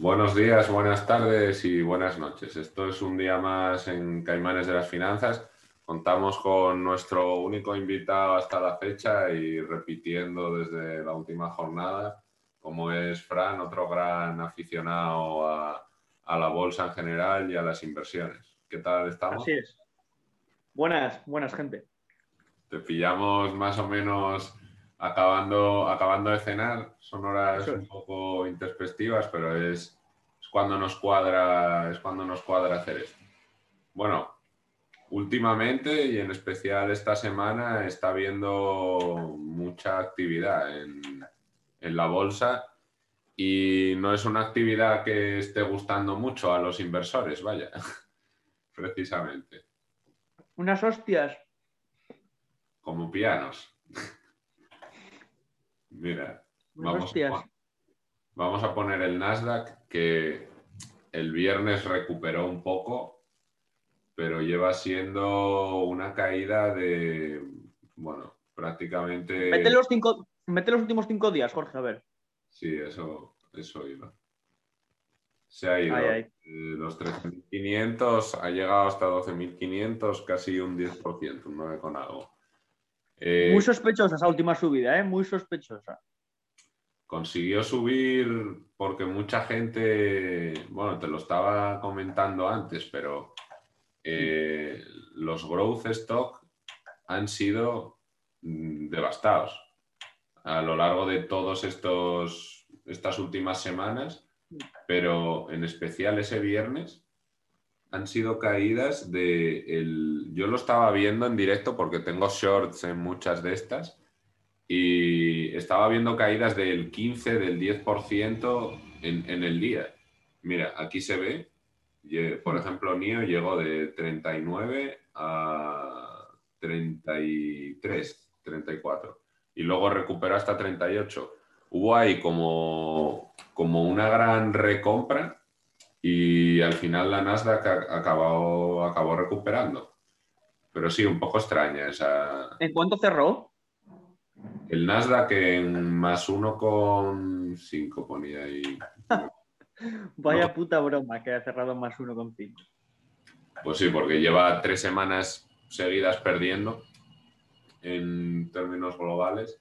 Buenos días, buenas tardes y buenas noches. Esto es un día más en Caimanes de las Finanzas. Contamos con nuestro único invitado hasta la fecha y repitiendo desde la última jornada, como es Fran, otro gran aficionado a, la bolsa en general y a las inversiones. ¿Qué tal estamos? Así es. Buenas, buenas gente. Te pillamos más o menos acabando, acabando de cenar. Son horas un poco introspectivas, pero es, es, cuando nos cuadra, es cuando nos cuadra hacer esto. Bueno, últimamente y en especial esta semana está habiendo mucha actividad en, en la bolsa y no es una actividad que esté gustando mucho a los inversores, vaya, precisamente. Unas hostias. Como pianos. Mira, vamos a, vamos a poner el Nasdaq que el viernes recuperó un poco, pero lleva siendo una caída de, bueno, prácticamente... Mete los, cinco, mete los últimos cinco días, Jorge, a ver. Sí, eso, eso iba. Se ha ido. de los 13.500 ha llegado hasta 12.500, casi un 10%, un 9 con algo. Eh, muy sospechosa esa última subida, ¿eh? muy sospechosa. Consiguió subir porque mucha gente, bueno, te lo estaba comentando antes, pero eh, los growth stock han sido mm, devastados a lo largo de todos estos estas últimas semanas, pero en especial ese viernes han sido caídas de el... Yo lo estaba viendo en directo porque tengo shorts en muchas de estas y estaba viendo caídas del 15, del 10% en, en el día. Mira, aquí se ve, por ejemplo, NIO llegó de 39 a 33, 34 y luego recuperó hasta 38. Hubo ahí como, como una gran recompra y al final la Nasdaq acabó, acabó recuperando. Pero sí, un poco extraña esa. ¿En cuánto cerró? El Nasdaq en más 1,5 ponía ahí. Vaya puta broma que ha cerrado más 1,5. Pues sí, porque lleva tres semanas seguidas perdiendo en términos globales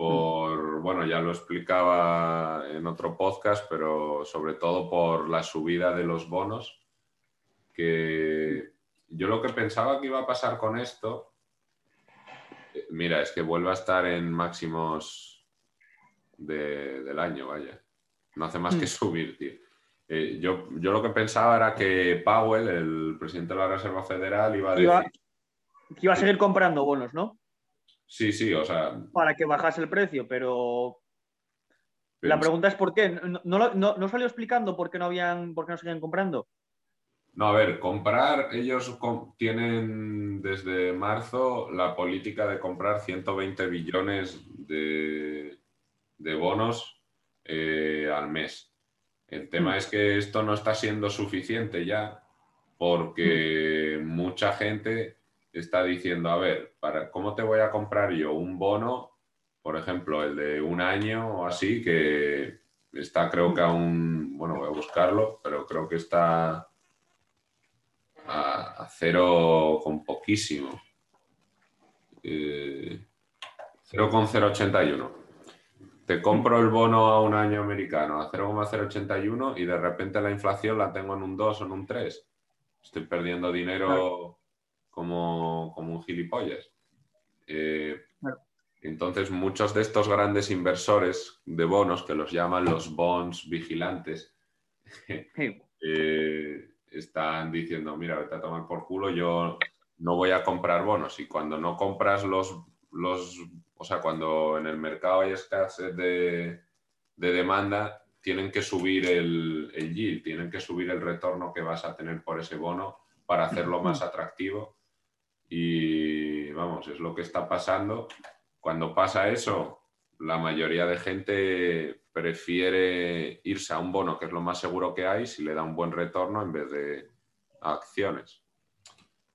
por, bueno, ya lo explicaba en otro podcast, pero sobre todo por la subida de los bonos, que yo lo que pensaba que iba a pasar con esto, eh, mira, es que vuelve a estar en máximos del año, vaya. No hace más que mm. subir, tío. Eh, yo, yo, lo que pensaba era que Powell, el presidente de la Reserva Federal, iba a decir... que iba a seguir comprando bonos, ¿no? Sí, sí, o sea. Para que bajase el precio, pero. La pregunta es por qué. ¿No, no, salió explicando por qué no habían, por qué no seguían comprando? No, a ver, comprar, ellos tienen desde marzo la política de comprar 120 billones de, bonos eh, al mes. El tema hmm. es que esto no está siendo suficiente ya porque hmm. mucha gente está diciendo, a ver, para, ¿cómo te voy a comprar yo un bono, por ejemplo, el de un año o así, que está creo que aún, bueno, voy a buscarlo, pero creo que está a, cero con poquísimo. Eh, 0,081. Te compro el bono a un año americano a 0,081 y de repente la inflación la tengo en un 2 o en un 3. Estoy perdiendo dinero como, un gilipollas. Eh, entonces, muchos de estos grandes inversores de bonos, que los llaman los bonds vigilantes, eh, están diciendo, mira, vete a tomar por culo, yo no voy a comprar bonos. Y cuando no compras los, los o sea, cuando en el mercado hay escasez de, demanda, tienen que subir el, el yield, tienen que subir el retorno que vas a tener por ese bono para hacerlo más atractivo y vamos, es lo que está pasando. Cuando pasa eso, la mayoría de gente prefiere irse a un bono, que es lo más seguro que hay, si le da un buen retorno en vez de acciones.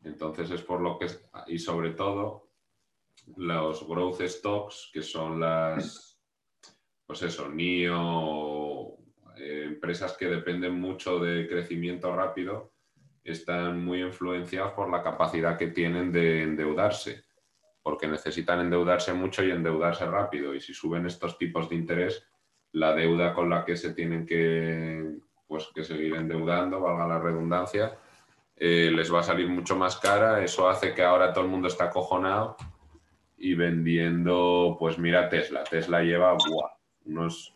Entonces es por lo que, y sobre todo, los growth stocks, que son las, pues eso, NIO, eh, empresas que dependen mucho de crecimiento rápido están muy influenciados por la capacidad que tienen de endeudarse, porque necesitan endeudarse mucho y endeudarse rápido. Y si suben estos tipos de interés, la deuda con la que se tienen que, pues, que seguir endeudando, valga la redundancia, eh, les va a salir mucho más cara. Eso hace que ahora todo el mundo está acojonado y vendiendo, pues mira Tesla. Tesla lleva unos,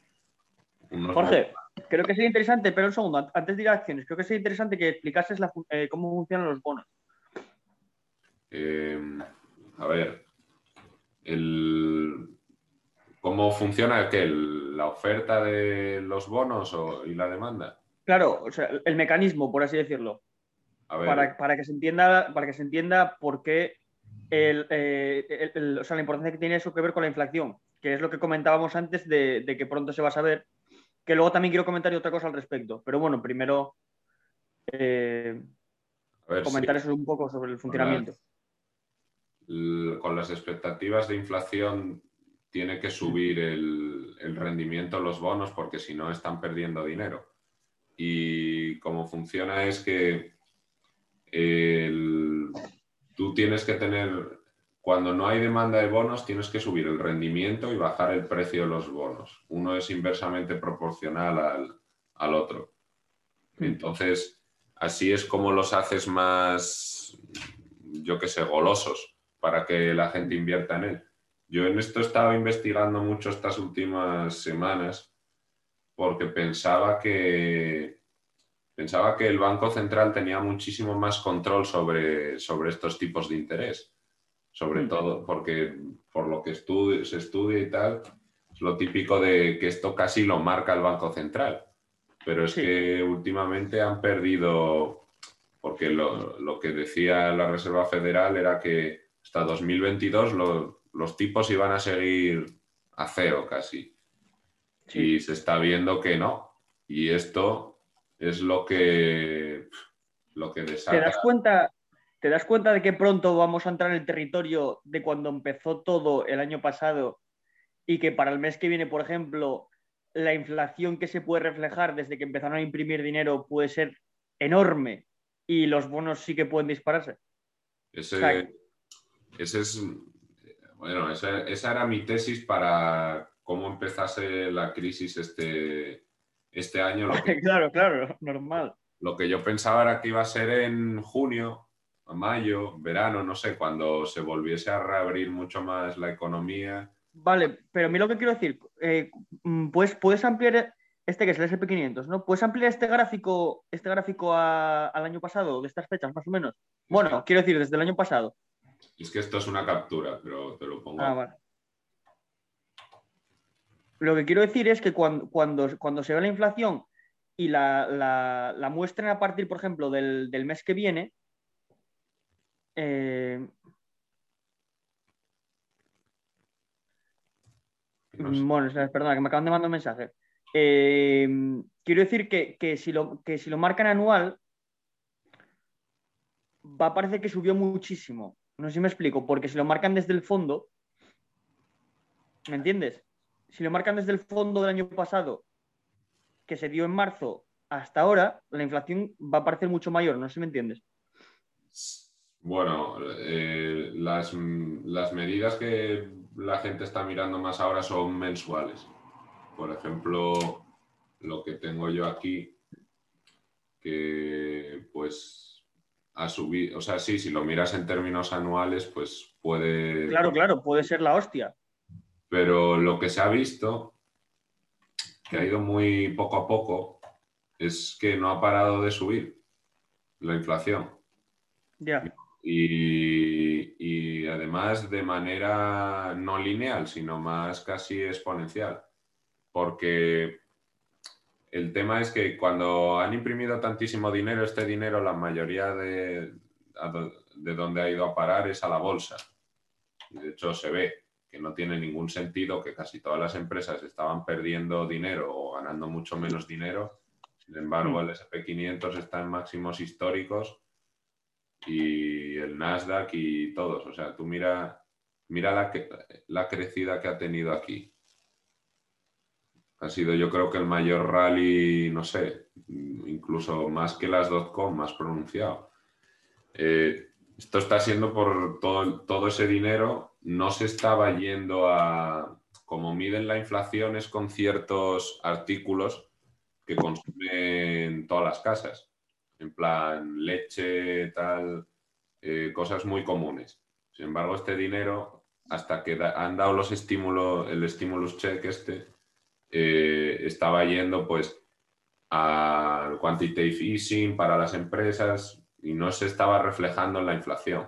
Jorge, creo que sería interesante, pero un segundo, antes de ir a acciones, creo que sería interesante que explicases eh, cómo funcionan los bonos. Em, a ver, ¿cómo funciona la oferta de los bonos y la demanda? Claro, o sea, el mecanismo, por así decirlo. Para, que se entienda, para que se entienda por qué eh, la importancia que tiene eso que ver con la inflación, que es lo que comentábamos antes de, que pronto se va a saber, que luego también quiero comentar otra cosa al respecto. Pero bueno, primero eh, comentar eso un poco sobre el funcionamiento. Con las, expectativas de inflación tiene que subir el, el rendimiento los bonos porque si no están perdiendo dinero. Y cómo funciona es que tú tienes que tener, cuando no hay demanda de bonos, tienes que subir el rendimiento y bajar el precio de los bonos. Uno es inversamente proporcional al, otro. Mm. Entonces, así es como los haces más, yo qué sé, golosos para que la gente invierta en él. Yo en esto he estado investigando mucho estas últimas semanas porque pensaba que, Pensaba que el Banco Central tenía muchísimo más control sobre, sobre estos tipos de interés, sobre mm. todo porque por lo que se estudia y tal, es lo típico de que esto casi lo marca el Banco Central. Pero es que últimamente han perdido, porque lo, que decía la Reserva Federal era que hasta 2022 los tipos iban a seguir a cero casi. Y se está viendo que no. Y esto es lo que, lo que desata. ¿Te das, cuenta, ¿Te das cuenta de que pronto vamos a entrar en el territorio de cuando empezó todo el año pasado y que para el mes que viene, por ejemplo, la inflación que se puede reflejar desde que empezaron a imprimir dinero puede ser enorme y los bonos sí que pueden dispararse? Ese, es, bueno, esa, esa, era mi tesis para cómo empezase la crisis este, este año lo que, claro, claro, normal. Lo que yo pensaba era que iba a ser en junio, mayo, verano, no sé, cuando se volviese a reabrir mucho más la economía. Vale, pero a mí lo que quiero decir, eh, mm, pues puedes ampliar este que es el SP500, ¿no? ¿Puedes ampliar este gráfico, este gráfico al año pasado, de estas fechas más o menos? Bueno, quiero decir, desde el año pasado. Es que esto es una captura, pero te lo pongo. Ah, vale. Lo que quiero decir es que cuando, cuando, se ve la inflación y la, la, muestran a partir, por ejemplo, del, mes que viene, eh, Bueno, perdona, que me acaban de mandar un mensaje. Eh, quiero decir que, si lo, que si lo marcan anual, va a parecer que subió muchísimo. No sé si me explico, porque si lo marcan desde el fondo, ¿me entiendes? si lo marcan desde el fondo del año pasado, que se dio en marzo, hasta ahora, la inflación va a parecer mucho mayor, no sé si me entiendes. Bueno, eh, las, medidas que la gente está mirando más ahora son mensuales. Por ejemplo, lo que tengo yo aquí, que pues ha subido, o sea, sí, si lo miras en términos anuales, pues puede... Claro, claro, puede ser la hostia. Pero lo que se ha visto, que ha ido muy poco a poco, es que no ha parado de subir la inflación. Ya. Y, además de manera no lineal, sino más casi exponencial. Porque el tema es que cuando han imprimido tantísimo dinero, este dinero, la mayoría de, de donde ha ido a parar es a la bolsa. De hecho, se ve que no tiene ningún sentido, que casi todas las empresas estaban perdiendo dinero o ganando mucho menos dinero. Sin embargo, hmm. el SP500 está en máximos históricos y el Nasdaq y todos. O sea, tú mira, mira la, la crecida que ha tenido aquí. Ha sido yo creo que el mayor rally, no sé, incluso más que las .com, más pronunciado. Eh, esto está siendo por todo, todo ese dinero, no se estaba yendo a, como miden la inflación, es con ciertos artículos que consumen todas las casas. En plan, leche, tal, eh, cosas muy comunes. Sin embargo, este dinero, hasta que han dado los estímulos, el stimulus check este, eh, estaba yendo pues al quantitative easing para las empresas y no se estaba reflejando en la inflación.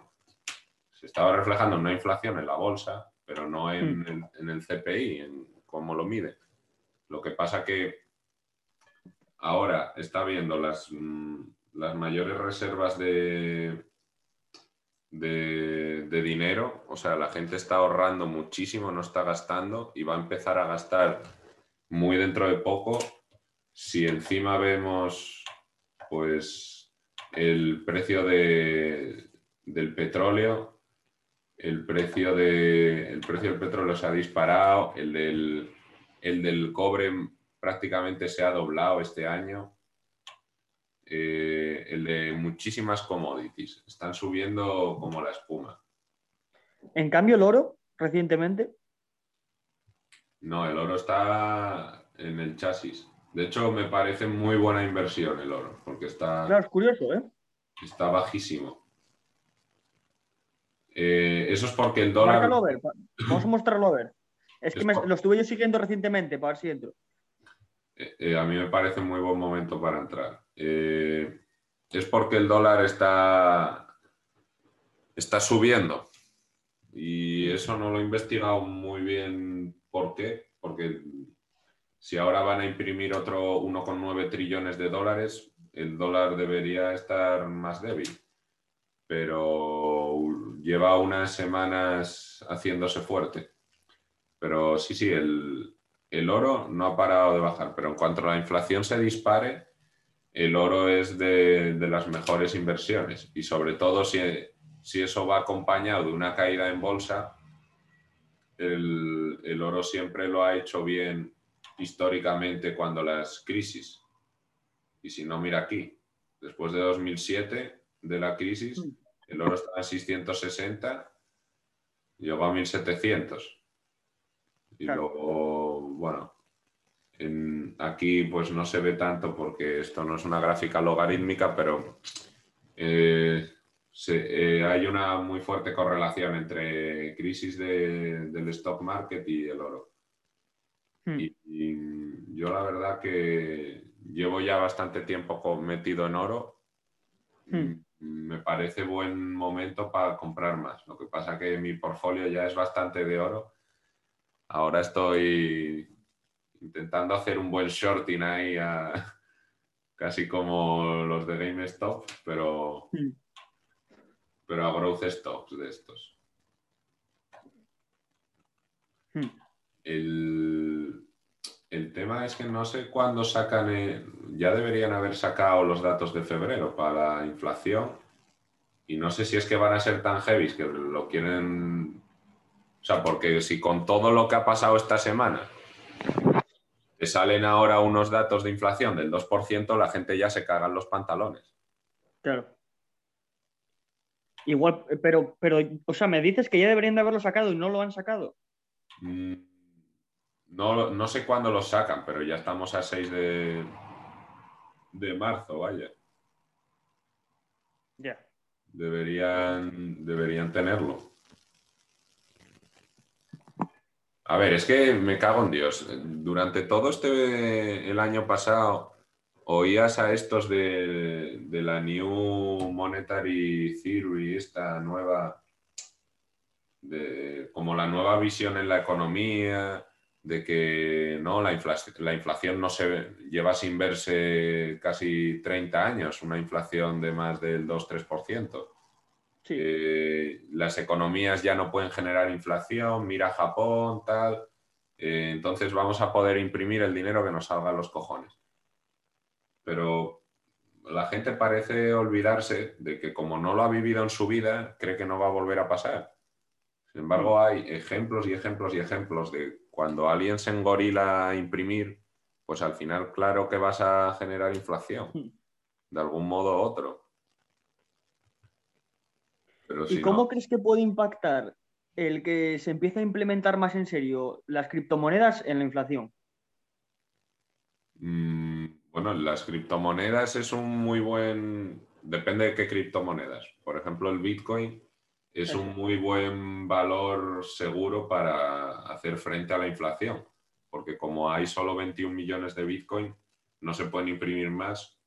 Se estaba reflejando en una inflación en la bolsa, pero no en, hmm. en el CPI, en cómo lo mide. Lo que pasa que ahora está viendo las, mm, las mayores reservas de, de, dinero, o sea, la gente está ahorrando muchísimo, no está gastando y va a empezar a gastar muy dentro de poco. Si encima vemos, pues, el precio de, del petróleo, el precio, de, el precio del petróleo se ha disparado, el del, el del cobre prácticamente se ha doblado este año. Eh, el de muchísimas commodities. Están subiendo como la espuma. En cambio, el oro, recientemente. No, el oro está en el chasis. De hecho, me parece muy buena inversión el oro, porque está. Claro, es curioso, ¿eh? Está bajísimo. Eh, eso es porque el dólar. Vamos a mostrarlo a ver. Es que lo estuve yo siguiendo recientemente para ver si entro. Eh, a mí me parece muy buen momento para entrar. Eh, es porque el dólar está, está subiendo. Y eso no lo he investigado muy bien por qué. Porque si ahora van a imprimir otro 1,9 trillones de dólares, el dólar debería estar más débil. Pero lleva unas semanas haciéndose fuerte. Pero sí, sí, el, el oro no ha parado de bajar, pero en cuanto la inflación se dispare, el oro es de, las mejores inversiones y sobre todo si, si, eso va acompañado de una caída en bolsa, el, oro siempre lo ha hecho bien históricamente cuando las crisis. Y si no, mira aquí, después de 2007, de la crisis, el oro estaba en 660, llegó a 1700. Y luego, bueno, aquí pues no se ve tanto porque esto no es una gráfica logarítmica, pero eh, eh, hay una muy fuerte correlación entre crisis del stock market y el oro. Hmm. Y, yo la verdad que llevo ya bastante tiempo metido en oro. Hmm. Me parece buen momento para comprar más. Lo que pasa que mi portfolio ya es bastante de oro Ahora estoy intentando hacer un buen shorting ahí, casi como los de GameStop, pero, pero a growth stocks de estos. Hmm. El, tema es que no sé cuándo sacan, ya deberían haber sacado los datos de febrero para la inflación y no sé si es que van a ser tan heavy que lo quieren o sea, porque si con todo lo que ha pasado esta semana te salen ahora unos datos de inflación del 2%, la gente ya se cagan los pantalones. Claro. Igual, pero, pero, o sea, me dices que ya deberían de haberlo sacado y no lo han sacado. Mm, no, no sé cuándo lo sacan, pero ya estamos a 6 de, de marzo, vaya. Ya. Deberían, deberían tenerlo. A ver, es que me cago en Dios. Durante todo este el año pasado oías a estos de, la New Monetary Theory, esta nueva, como la nueva visión en la economía, de que no la, inflación, la inflación no se lleva sin verse casi 30 años, una inflación de más del 2-3%. Eh, las economías ya no pueden generar inflación, mira Japón, tal. Eh, entonces vamos a poder imprimir el dinero que nos salga a los cojones. Pero la gente parece olvidarse de que como no lo ha vivido en su vida, cree que no va a volver a pasar. Sin embargo, hay ejemplos y ejemplos y ejemplos de cuando alguien se engorila a imprimir, pues al final claro que vas a generar inflación, hmm. de algún modo u otro. ¿Y cómo crees que puede impactar el que se empiece a implementar más en serio las criptomonedas en la inflación? Mm, bueno, las criptomonedas es un muy buen... Depende de qué criptomonedas. Por ejemplo, el Bitcoin es un muy buen valor seguro para hacer frente a la inflación, porque como hay solo 21 millones de Bitcoin, no se pueden imprimir más.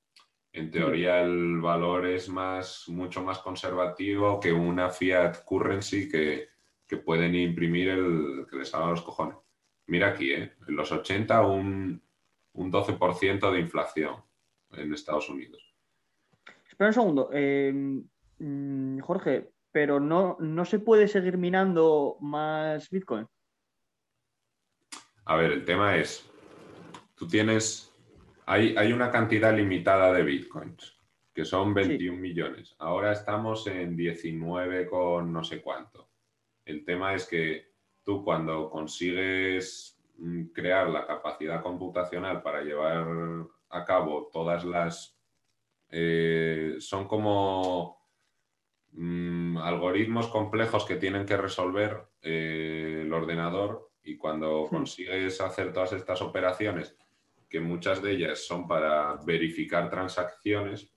En teoría el valor es más, mucho más conservativo que una fiat currency que, pueden imprimir el que les haga los cojones. Mira aquí, ¿eh? en los 80 un, un 12% de inflación en Estados Unidos. Espera un segundo. Eh, mm, Jorge, pero no, no se puede seguir minando más Bitcoin. A ver, el tema es, tú tienes, hay, hay una cantidad limitada de Bitcoins, que son 21 millones. Ahora estamos en 19 con no sé cuánto. El tema es que tú cuando consigues mm, crear la capacidad computacional para llevar a cabo todas las... Eh, son como Mm, algoritmos complejos que tienen que resolver eh, el ordenador y cuando consigues hacer todas estas operaciones, que muchas de ellas son para verificar transacciones,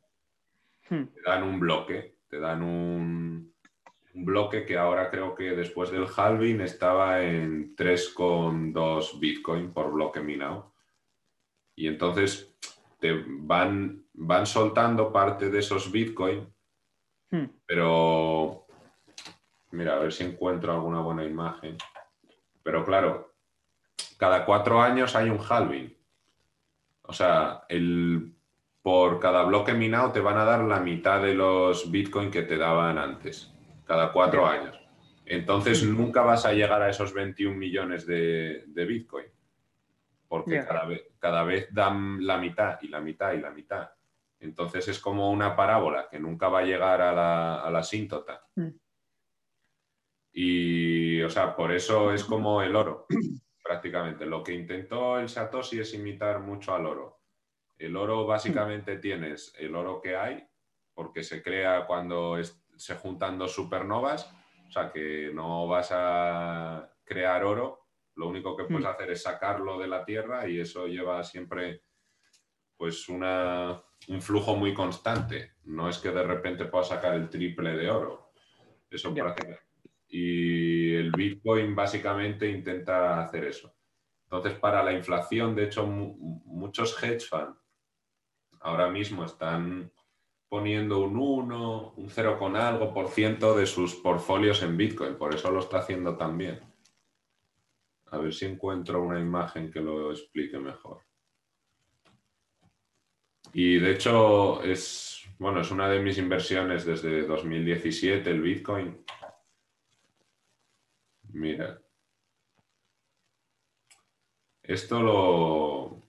hmm. te dan un bloque, te dan un, bloque que ahora creo que después del halving estaba en 3,2 Bitcoin por bloque minado. Y entonces te van, van soltando parte de esos Bitcoin Hmm. Pero, mira, a ver si encuentro alguna buena imagen. Pero claro, cada cuatro años hay un halving. O sea, el, por cada bloque minado te van a dar la mitad de los bitcoin que te daban antes, cada cuatro años. Entonces nunca vas a llegar a esos 21 millones de, bitcoin, porque cada, vez, cada vez dan la mitad y la mitad y la mitad. Entonces es como una parábola que nunca va a llegar a la, a asíntota. Mm. Y, o sea, por eso es como el oro, prácticamente. Lo que intentó el Satoshi es imitar mucho al oro. El oro básicamente tienes el oro que hay, porque se crea cuando se juntan dos supernovas, o sea que no vas a crear oro, lo único que puedes mm. hacer es sacarlo de la tierra y eso lleva siempre pues una, un flujo muy constante. No es que de repente pueda sacar el triple de oro. Eso prácticamente. Y el Bitcoin básicamente intenta hacer eso. Entonces, para la inflación, de hecho, muchos hedge funds ahora mismo están poniendo un 1, un 0 con algo por ciento de sus portfolios en Bitcoin. Por eso lo está haciendo también. A ver si encuentro una imagen que lo explique mejor. Y de hecho es, bueno, es una de mis inversiones desde 2017, el Bitcoin. Mira. Esto lo,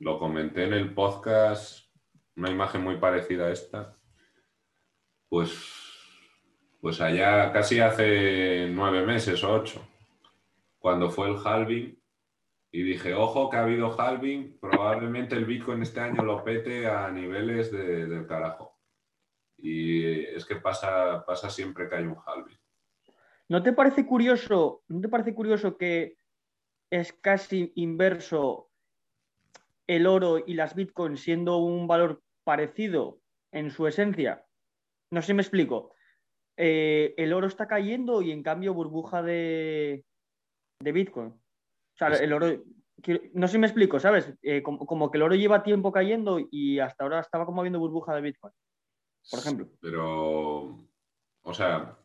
lo comenté en el podcast, una imagen muy parecida a esta. Pues, pues allá casi hace nueve meses o ocho, cuando fue el halving, y dije, ojo que ha habido halving, probablemente el Bitcoin este año lo pete a niveles del carajo. Y es que pasa, pasa siempre que hay un halving. ¿No te parece curioso, no te parece curioso que es casi inverso el oro y las bitcoins siendo un valor parecido en su esencia? No sé si me explico. Eh, el oro está cayendo y en cambio burbuja de, de bitcoin. O sea, el oro, no sé si me explico, ¿sabes? Eh, como, que el oro lleva tiempo cayendo y hasta ahora estaba como habiendo burbuja de Bitcoin, por ejemplo. Pero, o sea...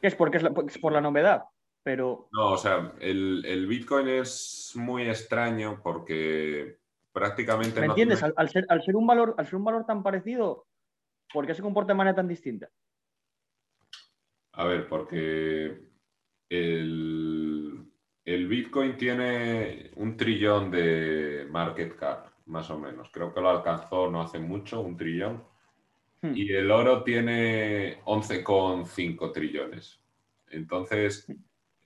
Es porque es, por la novedad, pero... No, o sea, el, Bitcoin es muy extraño porque prácticamente... ¿Me entiendes? Al, ser, al, ser, un valor, al ser un valor tan parecido, ¿por qué se comporta de manera tan distinta? A ver, porque el el Bitcoin tiene un trillón de market cap, más o menos. Creo que lo alcanzó no hace mucho, un trillón. Hmm. Y el oro tiene 11,5 trillones. Entonces,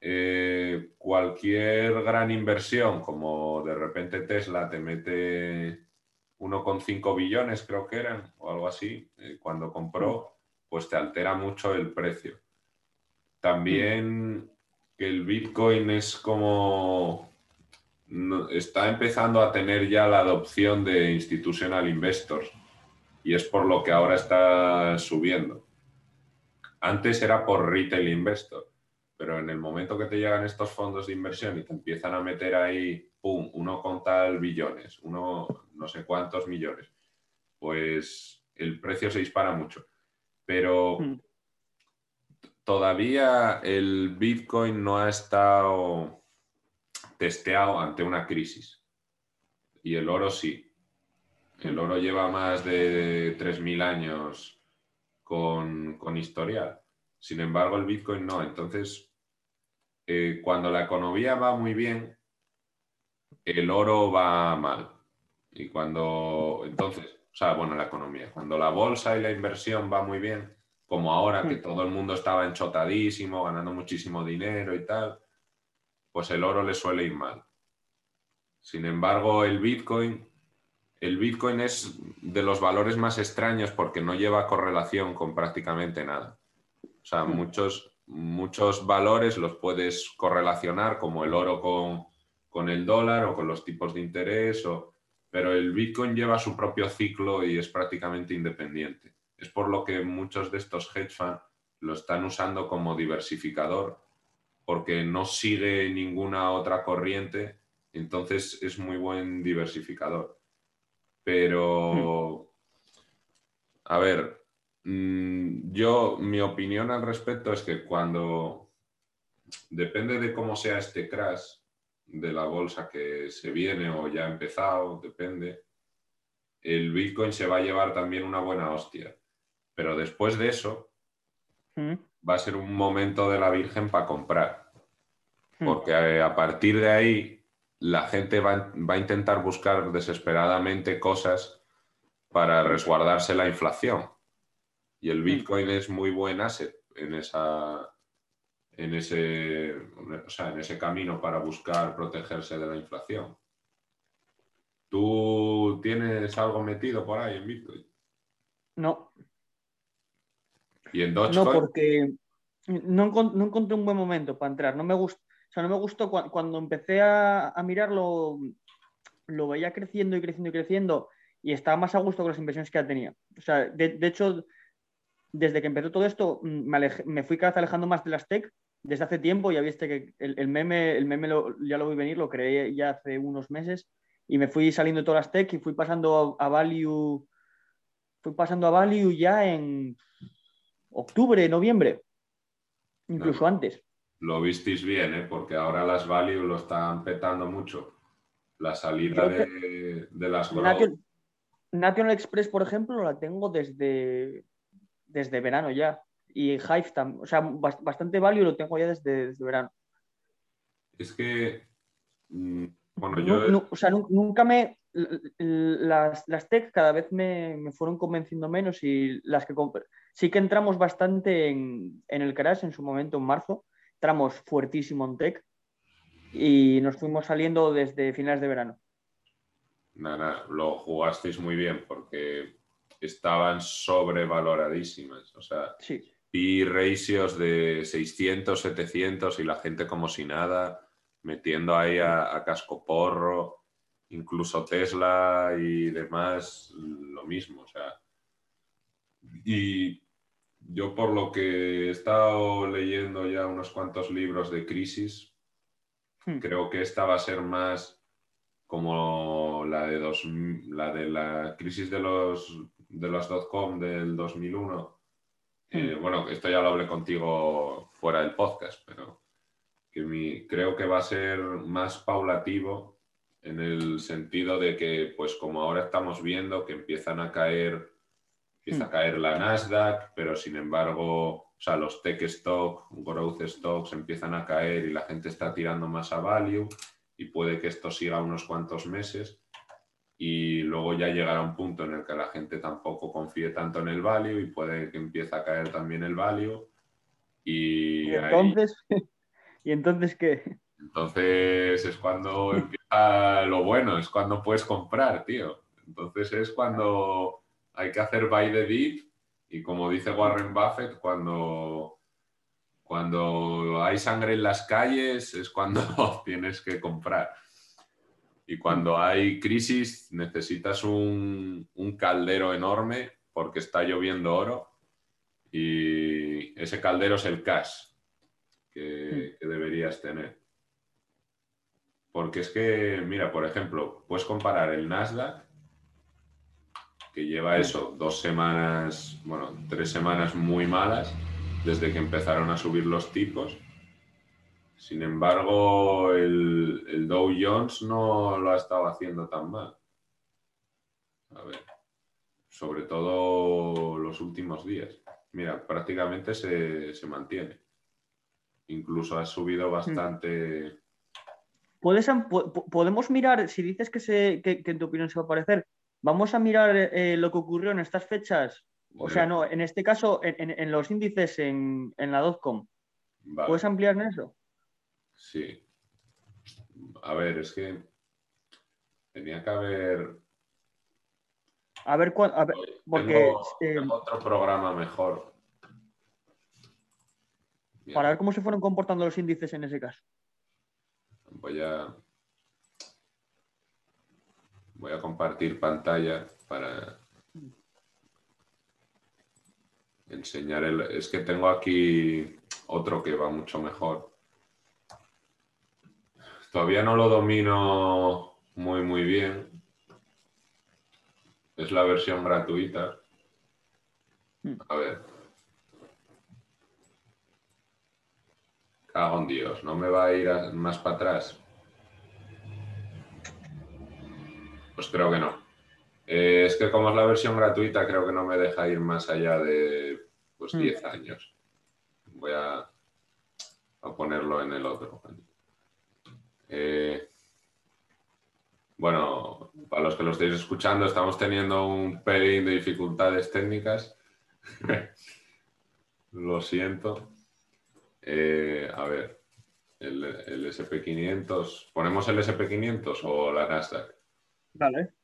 eh, cualquier gran inversión, como de repente Tesla te mete 1,5 billones, creo que eran, o algo así, eh, cuando compró, pues te altera mucho el precio. También que el Bitcoin es como está empezando a tener ya la adopción de institutional investors y es por lo que ahora está subiendo. Antes era por retail investor, pero en el momento que te llegan estos fondos de inversión y te empiezan a meter ahí, pum, uno con tal billones, uno no sé cuántos millones, pues el precio se dispara mucho. Pero hmm. todavía el Bitcoin no ha estado testeado ante una crisis. Y el oro sí. El oro lleva más de 3.000 años con, con historial. Sin embargo, el Bitcoin no. Entonces, eh, cuando la economía va muy bien, el oro va mal. Y cuando, entonces, o sea, bueno, la economía, cuando la bolsa y la inversión va muy bien, como ahora que todo el mundo estaba enchotadísimo, ganando muchísimo dinero y tal, pues el oro le suele ir mal. Sin embargo, el Bitcoin, el Bitcoin es de los valores más extraños porque no lleva correlación con prácticamente nada. O sea, hmm. muchos, muchos valores los puedes correlacionar, como el oro con, con el dólar o con los tipos de interés, o, pero el Bitcoin lleva su propio ciclo y es prácticamente independiente. Es por lo que muchos de estos hedge funds lo están usando como diversificador, porque no sigue ninguna otra corriente, entonces es muy buen diversificador. Pero, a ver, mm, yo, mi opinión al respecto es que cuando, depende de cómo sea este crash, de la bolsa que se viene o ya ha empezado, depende, el Bitcoin se va a llevar también una buena hostia. Pero después de eso, mm. va a ser un momento de la Virgen para comprar. Mm. Porque eh, a, partir de ahí, la gente va, va, a intentar buscar desesperadamente cosas para resguardarse la inflación. Y el mm. Bitcoin es muy buen asset en esa, en ese, en ese camino para buscar protegerse de la inflación. ¿Tú tienes algo metido por ahí en Bitcoin? No. ¿Y en Dogecoin? No, porque no, encontré un buen momento para entrar. No me gustó, o sea, no me gustó cuando, empecé a, mirarlo, lo veía creciendo y creciendo y creciendo y estaba más a gusto con las inversiones que ya tenía. O sea, de, hecho, desde que empezó todo esto, me, me fui cada vez alejando más de las tech desde hace tiempo, ya viste que el, meme, el meme ya lo vi venir, lo creé ya hace unos meses y me fui saliendo de todas las tech y fui pasando a, Value, fui pasando a Value ya en octubre, noviembre, incluso antes. Lo visteis bien, ¿eh? porque ahora las Value lo están petando mucho. La salida de, las National Express, por ejemplo, la tengo desde, desde verano ya y Hive también. O sea, bastante value lo tengo ya desde, verano. Es que. Mm, bueno, yo. o sea, nunca me. Las, las tech cada vez me, fueron convenciendo menos y las que sí que entramos bastante en, el crash en su momento, en marzo. Entramos fuertísimo en tech y nos fuimos saliendo desde finales de verano. Nada, lo jugasteis muy bien porque estaban sobrevaloradísimas. O sea, sí y ratios de 600, 700 y la gente como si nada, metiendo ahí a, casco porro, incluso Tesla y demás, lo mismo. O sea, y yo por lo que he estado leyendo ya unos cuantos libros de crisis, hmm. creo que esta va a ser más como la de, dos, la, de la crisis de los, de los dot-com del 2001 eh, mm. bueno, esto ya lo hablé contigo fuera del podcast, pero que creo que va a ser más paulativo en el sentido de que, pues como ahora estamos viendo que empiezan a caer, empieza a mm. caer la Nasdaq, pero sin embargo, o sea, los tech stock, growth stocks empiezan a caer y la gente está tirando más a value y puede que esto siga unos cuantos meses y luego ya llegará un punto en el que la gente tampoco confíe tanto en el value y puede que empiece a caer también el value. Y, entonces, ¿Y entonces qué? Entonces es cuando empieza lo bueno, es cuando puedes comprar, tío. Entonces es cuando hay que hacer buy the dip y como dice Warren Buffett, cuando, cuando hay sangre en las calles es cuando tienes que comprar. Y cuando hay crisis necesitas un, un caldero enorme porque está lloviendo oro y ese caldero es el cash que, que deberías tener. Porque es que, mira, por ejemplo, puedes comparar el Nasdaq, que lleva eso, dos semanas, bueno, tres semanas muy malas, desde que empezaron a subir los tipos. Sin embargo, el, el Dow Jones no lo ha estado haciendo tan mal. A ver, sobre todo los últimos días. Mira, prácticamente se, se mantiene. Incluso ha subido hmm. bastante podemos mirar, si dices que, se, que, en tu opinión se va a aparecer, vamos a mirar eh, lo que ocurrió en estas fechas. O sea, no, en este caso, en, los índices en, la dotcom. ¿Puedes ampliar en eso? Sí. A ver, es que tenía que haber. A ver, a porque. Eh, otro programa mejor. Para ver cómo se fueron comportando los índices en ese caso. Voy a, voy a compartir pantalla para enseñar el... Es que tengo aquí otro que va mucho mejor. Todavía no lo domino muy, muy bien. Es la versión gratuita. A ver. Cago Dios, ¿no me va a ir más para atrás? Pues creo que no. Eh, es que como es la versión gratuita, creo que no me deja ir más allá de pues, 10 hmm. años. Voy a, ponerlo en el otro. Eh, bueno, para los que lo estéis escuchando, estamos teniendo un pelín de dificultades técnicas. lo siento. Eh, a ver, el, SP500. ¿Ponemos el SP500 o la Nasdaq? Vale.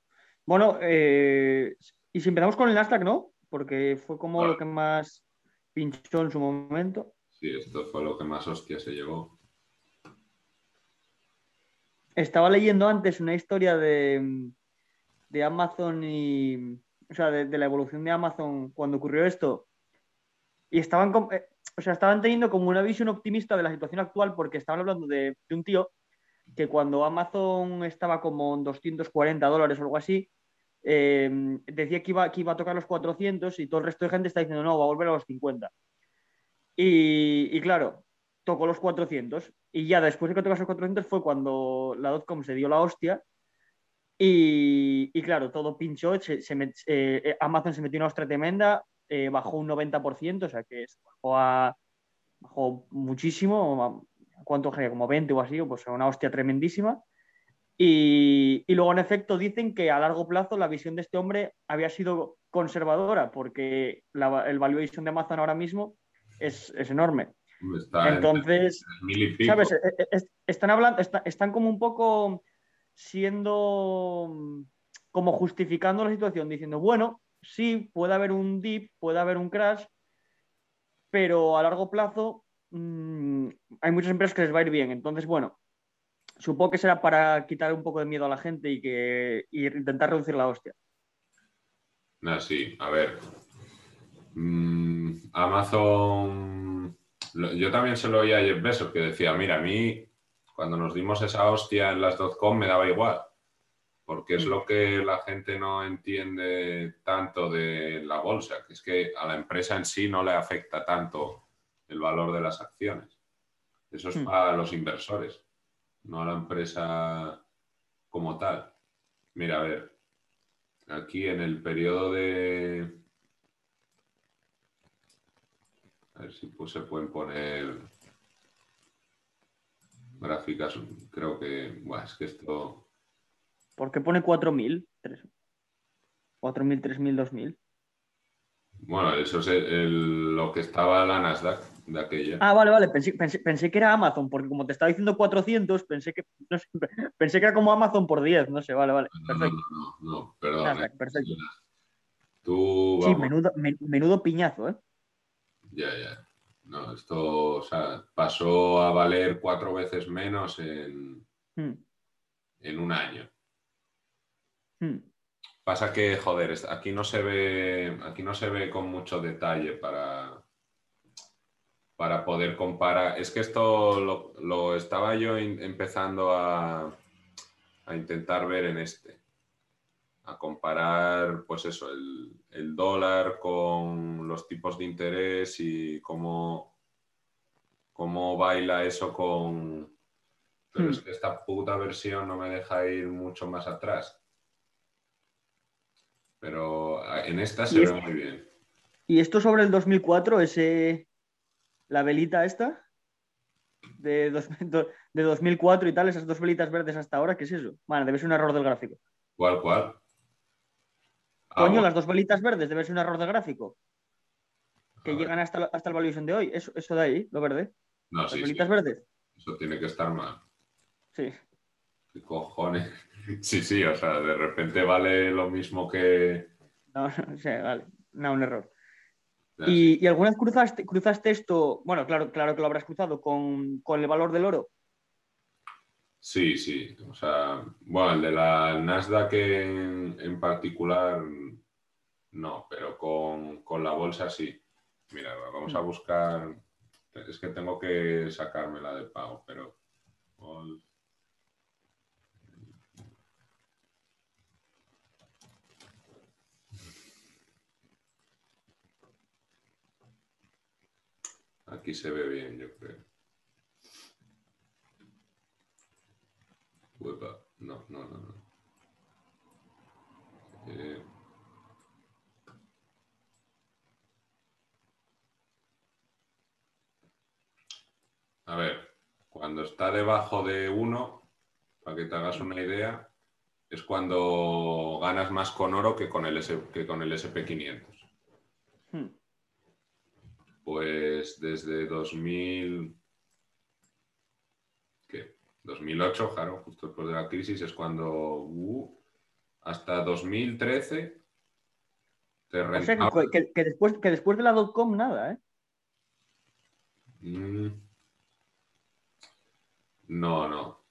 Bueno, eh, y si empezamos con el Nasdaq, ¿no? Porque fue como lo que más pinchó en su momento. Sí, esto fue lo que más hostia se llevó. Estaba leyendo antes una historia de, de Amazon y. O sea, de, la evolución de Amazon cuando ocurrió esto. Y estaban. Eh, o sea, estaban teniendo como una visión optimista de la situación actual porque estaban hablando de, un tío que cuando Amazon estaba como en 240 dólares o algo así, eh, decía que iba, que iba a tocar los 400 y todo el resto de gente está diciendo no, va a volver a los 50. Y, claro, tocó los 400 y ya después de que tocó los 400 fue cuando la dotcom se dio la hostia y, claro, todo pinchó, eh, Amazon se metió una ostra tremenda, eh, bajó un 90%, o sea que bajó, muchísimo, ¿cuánto genera? Como 20 o así, pues una hostia tremendísima. Y, luego, en efecto, dicen que a largo plazo la visión de este hombre había sido conservadora, porque el valuation de Amazon ahora mismo es, enorme. Entonces, ¿sabes? E, e, están hablando, están como un poco siendo como justificando la situación, diciendo, bueno, sí, puede haber un dip, puede haber un crash, pero a largo plazo mm, hay muchas empresas que les va a ir bien. Entonces, bueno, supongo que será para quitar un poco de miedo a la gente y, que, intentar reducir la hostia. Ah, sí, a ver. Mm, Amazon, yo también se lo oía a Jeff Bezos que decía, mira, a mí cuando nos dimos esa hostia en las .com me daba igual porque es mm. lo que la gente no entiende tanto de la bolsa, que es que a la empresa en sí no le afecta tanto el valor de las acciones. Eso es mm. para los inversores, no a la empresa como tal. Mira, a ver, aquí en el periodo de... A ver si pues, se pueden poner gráficas. Creo que, bueno, es que esto ¿Por qué pone 4.000? 4.000, 3.000, 2.000. Bueno, eso es lo que estaba la Nasdaq. De aquella. Ah, vale, vale, pensé, que era Amazon, porque como te estaba diciendo 400, pensé que, pensé que era como Amazon por 10, no sé, vale, vale. Perfecto. No, no, no, perdón. Eh. perfecto. Tú, sí, menudo, menudo piñazo, ¿eh? Ya, ya. No, esto, o sea, pasó a valer cuatro veces menos en, hmm. en un año. Hmm. Pasa que, joder, aquí no se ve, aquí no se ve con mucho detalle para, para poder comparar. Es que esto lo, estaba yo empezando a, a, intentar ver en este. A comparar, pues eso, el, el, dólar con los tipos de interés y cómo, cómo baila eso con... Pero es hmm. que esta puta versión no me deja ir mucho más atrás pero ah, en esta se ve muy bien. ¿Y esto sobre el 2004, ese, la velita esta? De, de 2004 y tal, esas dos velitas verdes hasta ahora, ¿qué es eso? Bueno, debe ser un error del gráfico. ¿Cuál, cuál? Ah, Coño, las dos velitas verdes, debe ser un error del gráfico. Que llegan hasta, hasta el valuation de hoy. Eso, eso de ahí, lo verde. No, las velitas verdes. Eso tiene que estar mal. Sí. ¿Qué cojones? Sí, sí, o sea, de repente vale lo mismo que. No, no sé, vale. No, un error. ¿Y, ¿Y, alguna vez cruzaste, cruzaste esto? Bueno, claro, claro que lo habrás cruzado con, el valor del oro. Sí, sí. O sea, bueno, el de la Nasdaq en, en particular no, pero con, con, la bolsa sí. Mira, vamos a mm. buscar. Es que tengo que sacarme la de pago, pero. Aquí se ve bien, yo creo. No, no, no, no. Eh, a ver, cuando está debajo de 1, para que te hagas una idea, es cuando ganas más con oro que con el, que con el SP500 pues desde 2000, ¿qué? 2008, claro, justo después de la crisis, es cuando uh, hasta 2013 te O sea, que, después, que después de la dot-com nada, ¿eh? Mm. No, no.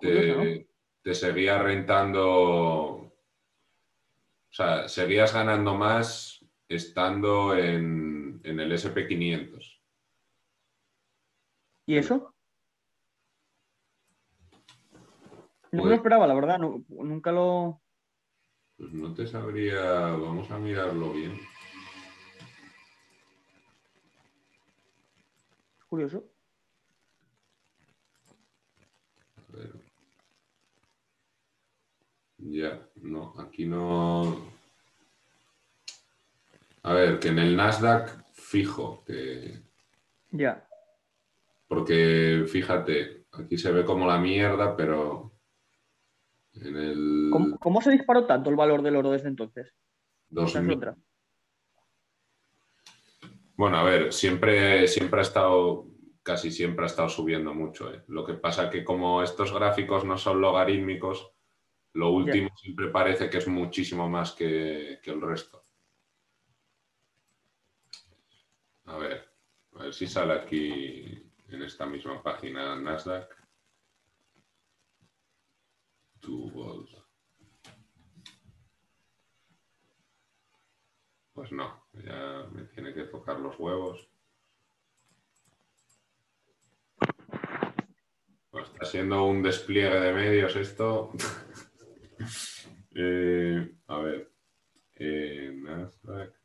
Te, te seguía rentando, o sea, seguías ganando más estando en en el SP500. ¿Y eso? No me lo pues esperaba, la verdad, nunca lo... Pues no te sabría, vamos a mirarlo bien. curioso. A ver. Ya, no, aquí no. A ver, que en el Nasdaq fijo. Que... Ya. Porque fíjate, aquí se ve como la mierda, pero en el... ¿Cómo, se disparó tanto el valor del oro desde entonces? Bueno, a ver, siempre, siempre ha estado, casi siempre ha estado subiendo mucho. ¿eh? Lo que pasa que como estos gráficos no son logarítmicos, lo último siempre parece que es muchísimo más que el resto. A ver, a si sale aquí en esta misma página Nasdaq. Pues no, ya me tiene que tocar los huevos. Pues está siendo un despliegue de medios esto. Eh, a ver, eh, Nasdaq.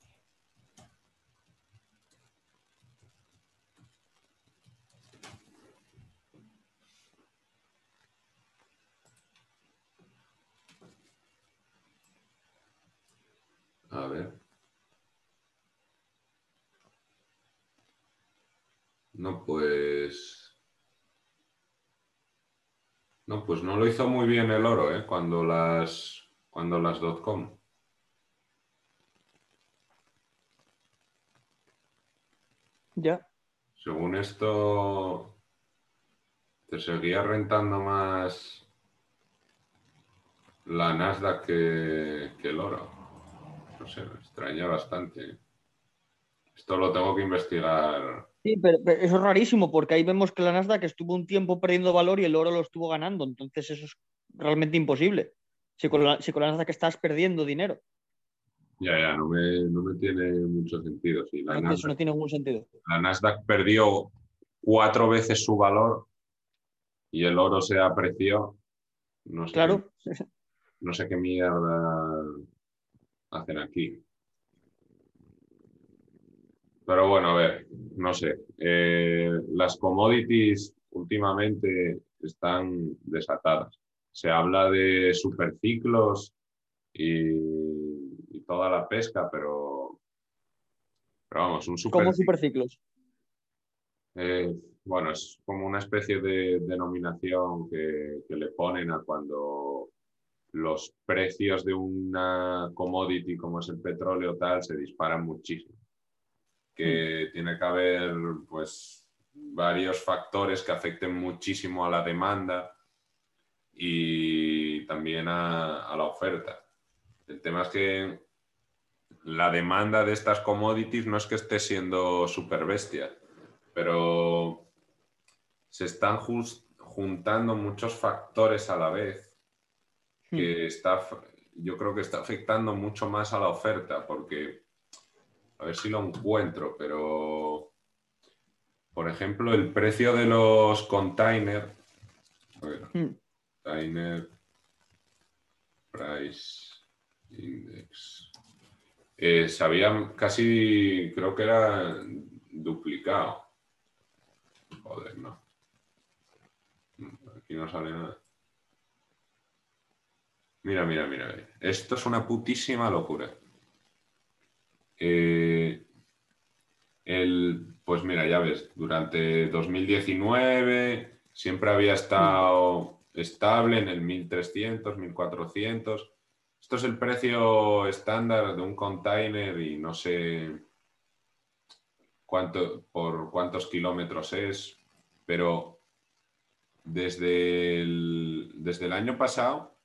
A ver. No, pues... No, pues no lo hizo muy bien el oro, ¿eh? Cuando las, cuando las .com. Ya. Según esto, te seguía rentando más la Nasdaq que, el oro. No sé, me extraña bastante. Esto lo tengo que investigar. Sí, pero, eso es rarísimo porque ahí vemos que la Nasdaq estuvo un tiempo perdiendo valor y el oro lo estuvo ganando. Entonces eso es realmente imposible. Si con la, si con la Nasdaq estás perdiendo dinero. Ya, ya, no me, tiene mucho sentido. la eso no tiene ningún sentido. La Nasdaq perdió cuatro veces su valor y el oro se apreció. No sé claro. no sé qué mierda hacen aquí. Pero bueno, a ver, no sé. Eh, las commodities últimamente están desatadas. Se habla de superciclos y, y toda la pesca, pero, pero vamos, un super... ¿Cómo superciclos? Eh, bueno, es como una especie de denominación que, le ponen a cuando los precios de una commodity como es el petróleo tal se disparan muchísimo. Que mm. tiene que haber pues varios factores que afecten muchísimo a la demanda y también a, a la oferta. El tema es que la demanda de estas commodities no es que esté siendo súper bestia, pero se están juntando muchos factores a la vez que hmm. está, yo creo que está afectando mucho más a la oferta, porque, a ver si lo encuentro, pero, por ejemplo, el precio de los containers, hmm. container price index, eh, se había casi, creo que era duplicado. Joder, no. Aquí no sale nada. Mira, mira, mira. Esto es una putísima locura. Eh, pues mira, ya ves, durante 2019 siempre había estado estable en el 1300, 1400. Esto es el precio estándar de un container y no sé cuánto, por cuántos kilómetros es, pero desde el, desde el año pasado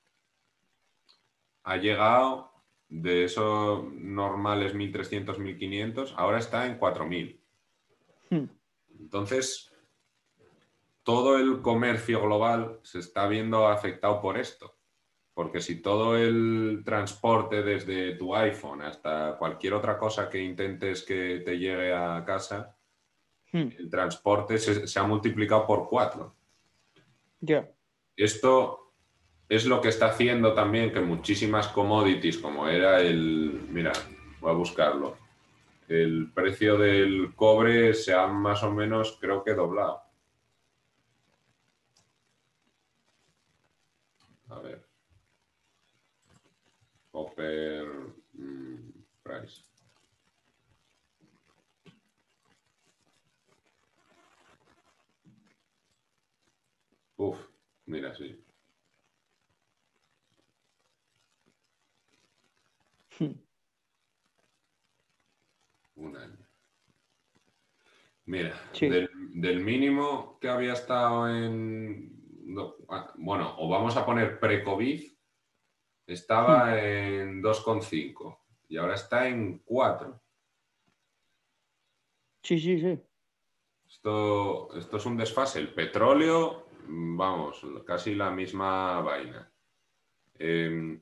ha llegado de esos normales 1.300, 1.500, ahora está en 4.000. Hmm. Entonces, todo el comercio global se está viendo afectado por esto. Porque si todo el transporte desde tu iPhone hasta cualquier otra cosa que intentes que te llegue a casa, hmm. el transporte se, se ha multiplicado por cuatro. Esto es lo que está haciendo también que muchísimas commodities, como era el, mira, voy a buscarlo, el precio del cobre se ha más o menos, creo que doblado. A ver. Copper mm, price. Uf, mira, sí. Un año. Mira, del, mínimo que había estado en. Ah, bueno, o vamos a poner pre-COVID, estaba en 2,5 y ahora está en 4. Sí, sí, sí. Esto, esto es un desfase. El petróleo vamos, casi la misma vaina. Em,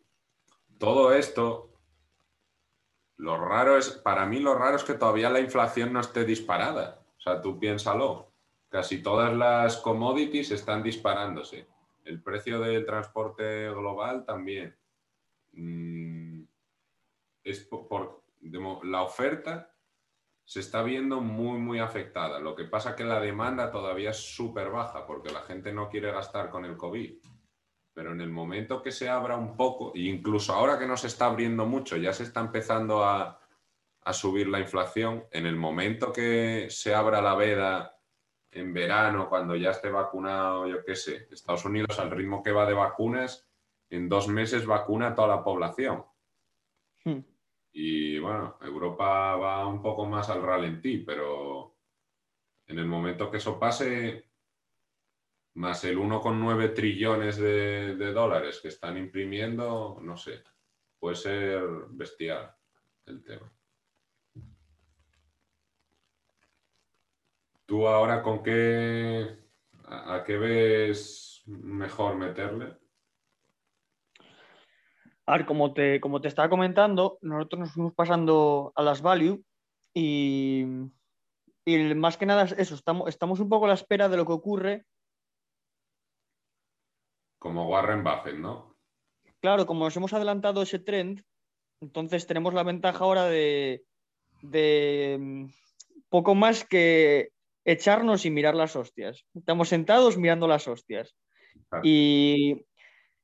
todo esto, lo raro es, para mí lo raro es que todavía la inflación no esté disparada. O sea, tú piénsalo, casi todas las commodities están disparándose. El precio del transporte global también. Mm, es por, la oferta se está viendo muy, muy afectada. Lo que pasa es que la demanda todavía es súper baja porque la gente no quiere gastar con el COVID. Pero en el momento que se abra un poco, e incluso ahora que no se está abriendo mucho, ya se está empezando a, subir la inflación, en el momento que se abra la veda en verano, cuando ya esté vacunado, yo qué sé, Estados Unidos al ritmo que va de vacunas, en dos meses vacuna a toda la población. Hmm. Y bueno, Europa va un poco más al ralentí, pero En el momento que eso pase, más el 1,9 trillones de, dólares que están imprimiendo, no sé, puede ser bestial el tema. ¿Tú ahora con qué, a, qué ves mejor meterle? A ver, como te, como te estaba comentando, nosotros nos fuimos pasando a las value y, y más que nada eso, estamos, estamos un poco a la espera de lo que ocurre como Warren Buffett, ¿no? Claro, como nos hemos adelantado ese trend, entonces tenemos la ventaja ahora de, mm, poco más que echarnos y mirar las hostias. Estamos sentados mirando las hostias. Y,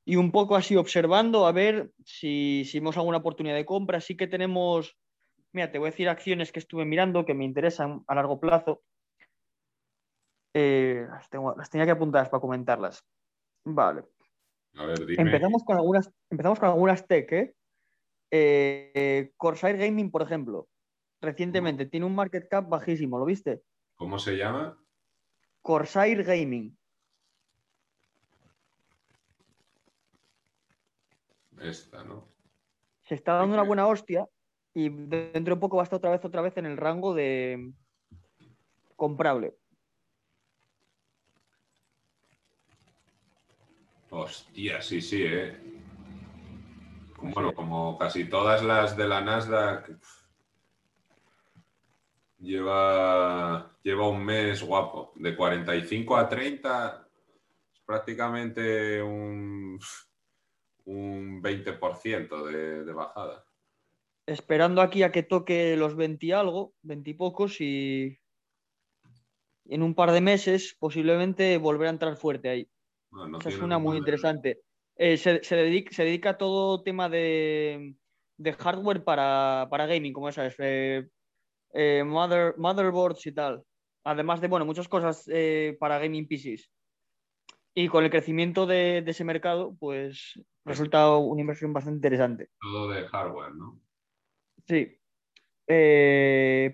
un poco así observando a ver si, si vemos alguna oportunidad de compra. Sí que tenemos, mira, te voy a decir acciones que estuve mirando que me interesan a largo plazo. Eh, las tenía que apuntar para comentarlas. Vale. A ver, dime. Empezamos con algunas, empezamos con algunas tech, ¿eh? ¿eh? Corsair Gaming, por ejemplo, recientemente tiene un market cap bajísimo, ¿lo viste? ¿Cómo se llama? Corsair Gaming. Esta, ¿no? Se está dando una buena hostia y dentro de poco va a estar otra vez, otra vez en el rango de comprable. Hostia, sí, sí, ¿eh? Bueno, como casi todas las de la Nasdaq, lleva, lleva un mes guapo. De 45 a 30 es prácticamente un, un 20% de, de bajada. Esperando aquí a que toque los 20 y algo, 20 y pocos, y en un par de meses posiblemente volver a entrar fuerte ahí. Esa es una muy interesante. Eh, se, dedica, a todo tema de, hardware para, gaming, como esa es, eh, eh, motherboards y tal. Además de, bueno, muchas cosas para gaming PCs. Y con el crecimiento de, ese mercado, pues resulta una inversión bastante interesante. Todo de hardware, ¿no? Sí.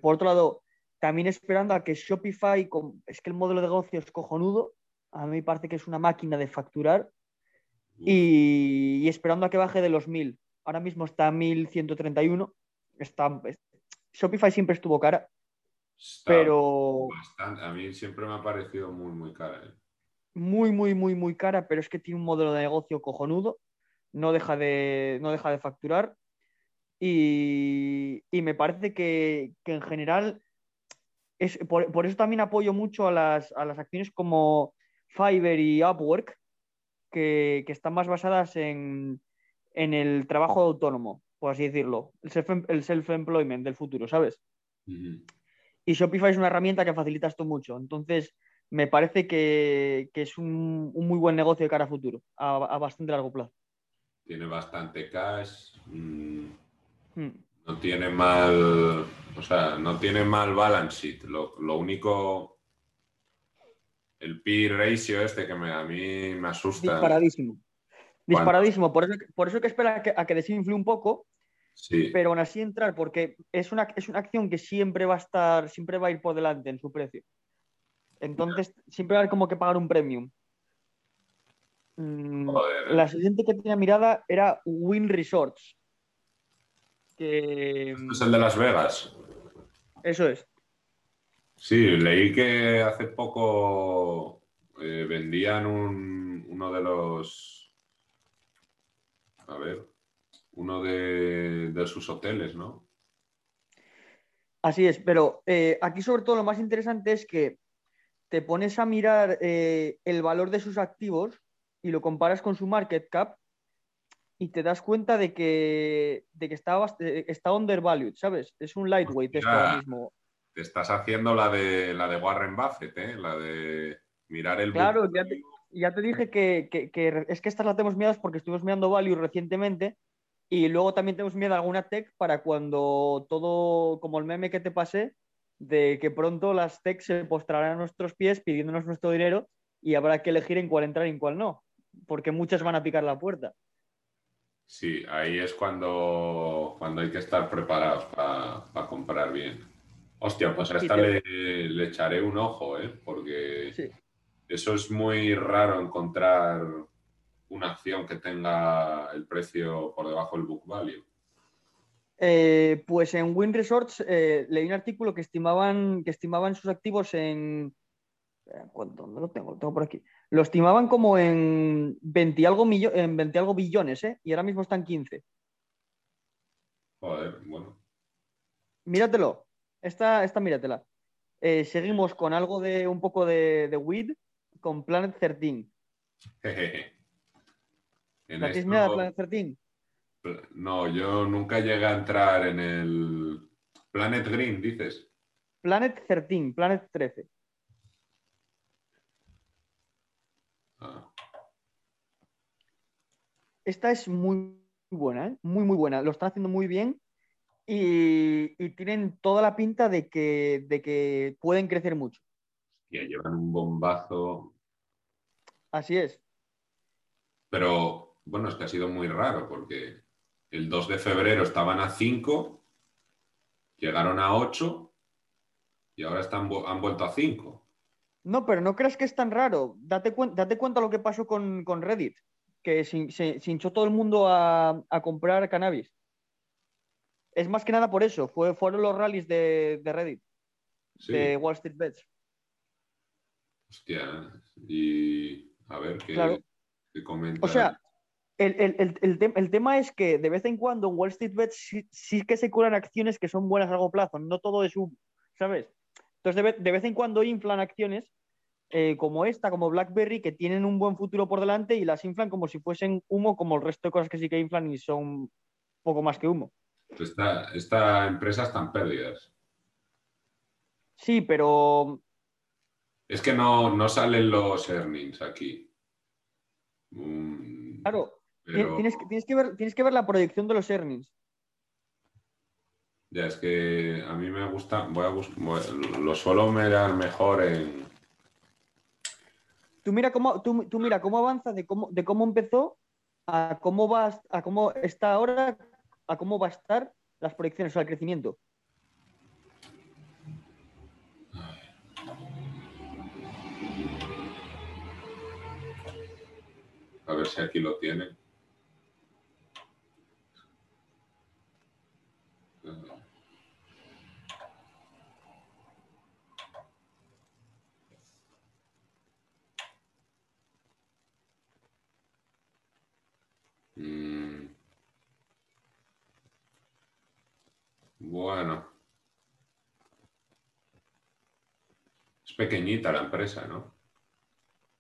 por otro lado, también esperando a que Shopify, es que el modelo de negocio es cojonudo, a mí me parece que es una máquina de facturar y, esperando a que baje de los 1000. Ahora mismo está a 1131. Está, Shopify siempre estuvo cara, pero... A mí siempre me ha parecido muy, muy cara. ¿eh? Muy, muy, muy, muy cara, pero es que tiene un modelo de negocio cojonudo. No deja de, no deja de facturar. Y, me parece que, en general, es, por, eso también apoyo mucho a las, a las acciones como Fiverr y Upwork, que, están más basadas en, el trabajo autónomo, por así decirlo, el self-employment del futuro, ¿sabes? Y Shopify es una herramienta que facilita esto mucho. Entonces, me parece que, es un, muy buen negocio de cara a futuro, a, bastante largo plazo. Tiene bastante cash. Mm, hmm. No tiene mal. O sea, no tiene mal balance sheet. Lo, lo único el P ratio este que a mí me asusta. Disparadísimo. Disparadísimo. Por eso, por eso que espera a que, desinfle un poco. Sí. Pero aún así entrar, porque es una, es una acción que siempre va a estar, siempre va a ir por delante en su precio. Entonces, siempre va a haber como que pagar un premium. Mm, la siguiente que tenía mirada era Win Resorts. Que... es el de Las Vegas. Eso es. Sí, leí que hace poco eh, vendían uno de los. A ver, uno de, sus hoteles, ¿no? Así es, pero eh, aquí sobre todo lo más interesante es que te pones a mirar eh, el valor de sus activos y lo comparas con su market cap y te das cuenta de que, de que está, está undervalued, ¿sabes? Es un lightweight esto ahora mismo te estás haciendo la de, la de Warren Buffett, ¿eh? la de mirar el... Claro, ya te, dije que, es que estas las tenemos miedo porque estuvimos mirando Value recientemente y luego también tenemos miedo a alguna tech para cuando todo, como el meme que te pasé, de que pronto las tech se postrarán a nuestros pies pidiéndonos nuestro dinero y habrá que elegir en cuál entrar y en cuál no, porque muchas van a picar la puerta. Sí, ahí es cuando, cuando hay que estar preparados para comprar bien. Hostia, pues a esta le, echaré un ojo, ¿eh? Porque eso es muy raro encontrar una acción que tenga el precio por debajo del book value. Eh, pues en Win Resorts eh, leí un artículo que estimaban, que estimaban sus activos en. Eh, ¿Dónde lo tengo? Lo tengo por aquí. Lo estimaban como en 20 algo, en 20 algo billones, ¿eh? Y ahora mismo están 15. Joder, bueno. Míratelo. Esta, esta míratela. Eh, seguimos con algo de un poco de, de weed con Planet 13. ¿La tienes Planet 13? No, yo nunca llegué a entrar en el Planet Green, dices. Planet 13, Planet 13. Ah. Esta es muy buena, ¿eh? muy, muy buena. Lo están haciendo muy bien y, tienen toda la pinta de que, de que pueden crecer mucho. Y llevan un bombazo. Así es. Pero bueno, es que ha sido muy raro porque el 2 de febrero estaban a 5, llegaron a 8 y ahora están, han vuelto a 5. No, pero no creas que es tan raro. Date, date cuenta lo que pasó con, Reddit, que se, hinchó todo el mundo a, a comprar cannabis. Es más que nada por eso. Fue, fueron los rallies de, Reddit, de Wall Street Bets. Hostia, y a ver qué, comenta. O sea, el, tema es que de vez en cuando en Wall Street Bets sí, que se curan acciones que son buenas a largo plazo. No todo es un, ¿sabes? Entonces, de vez, en cuando inflan acciones eh, como esta, como BlackBerry, que tienen un buen futuro por delante y las inflan como si fuesen humo, como el resto de cosas que sí que inflan y son poco más que humo. Esta, esta empresa está en pérdidas. Sí, pero. Es que no, salen los earnings aquí. Mm, claro, tienes, que ver, tienes que ver la proyección de los earnings. Ya, es que a mí me gusta, voy a buscar, lo suelo mirar mejor en... Tú mira cómo, tú, mira cómo avanza de cómo, de cómo empezó a cómo va a cómo está ahora a cómo va a estar las proyecciones o el crecimiento. A ver si aquí lo tiene. Bueno. Es pequeñita la empresa, ¿no?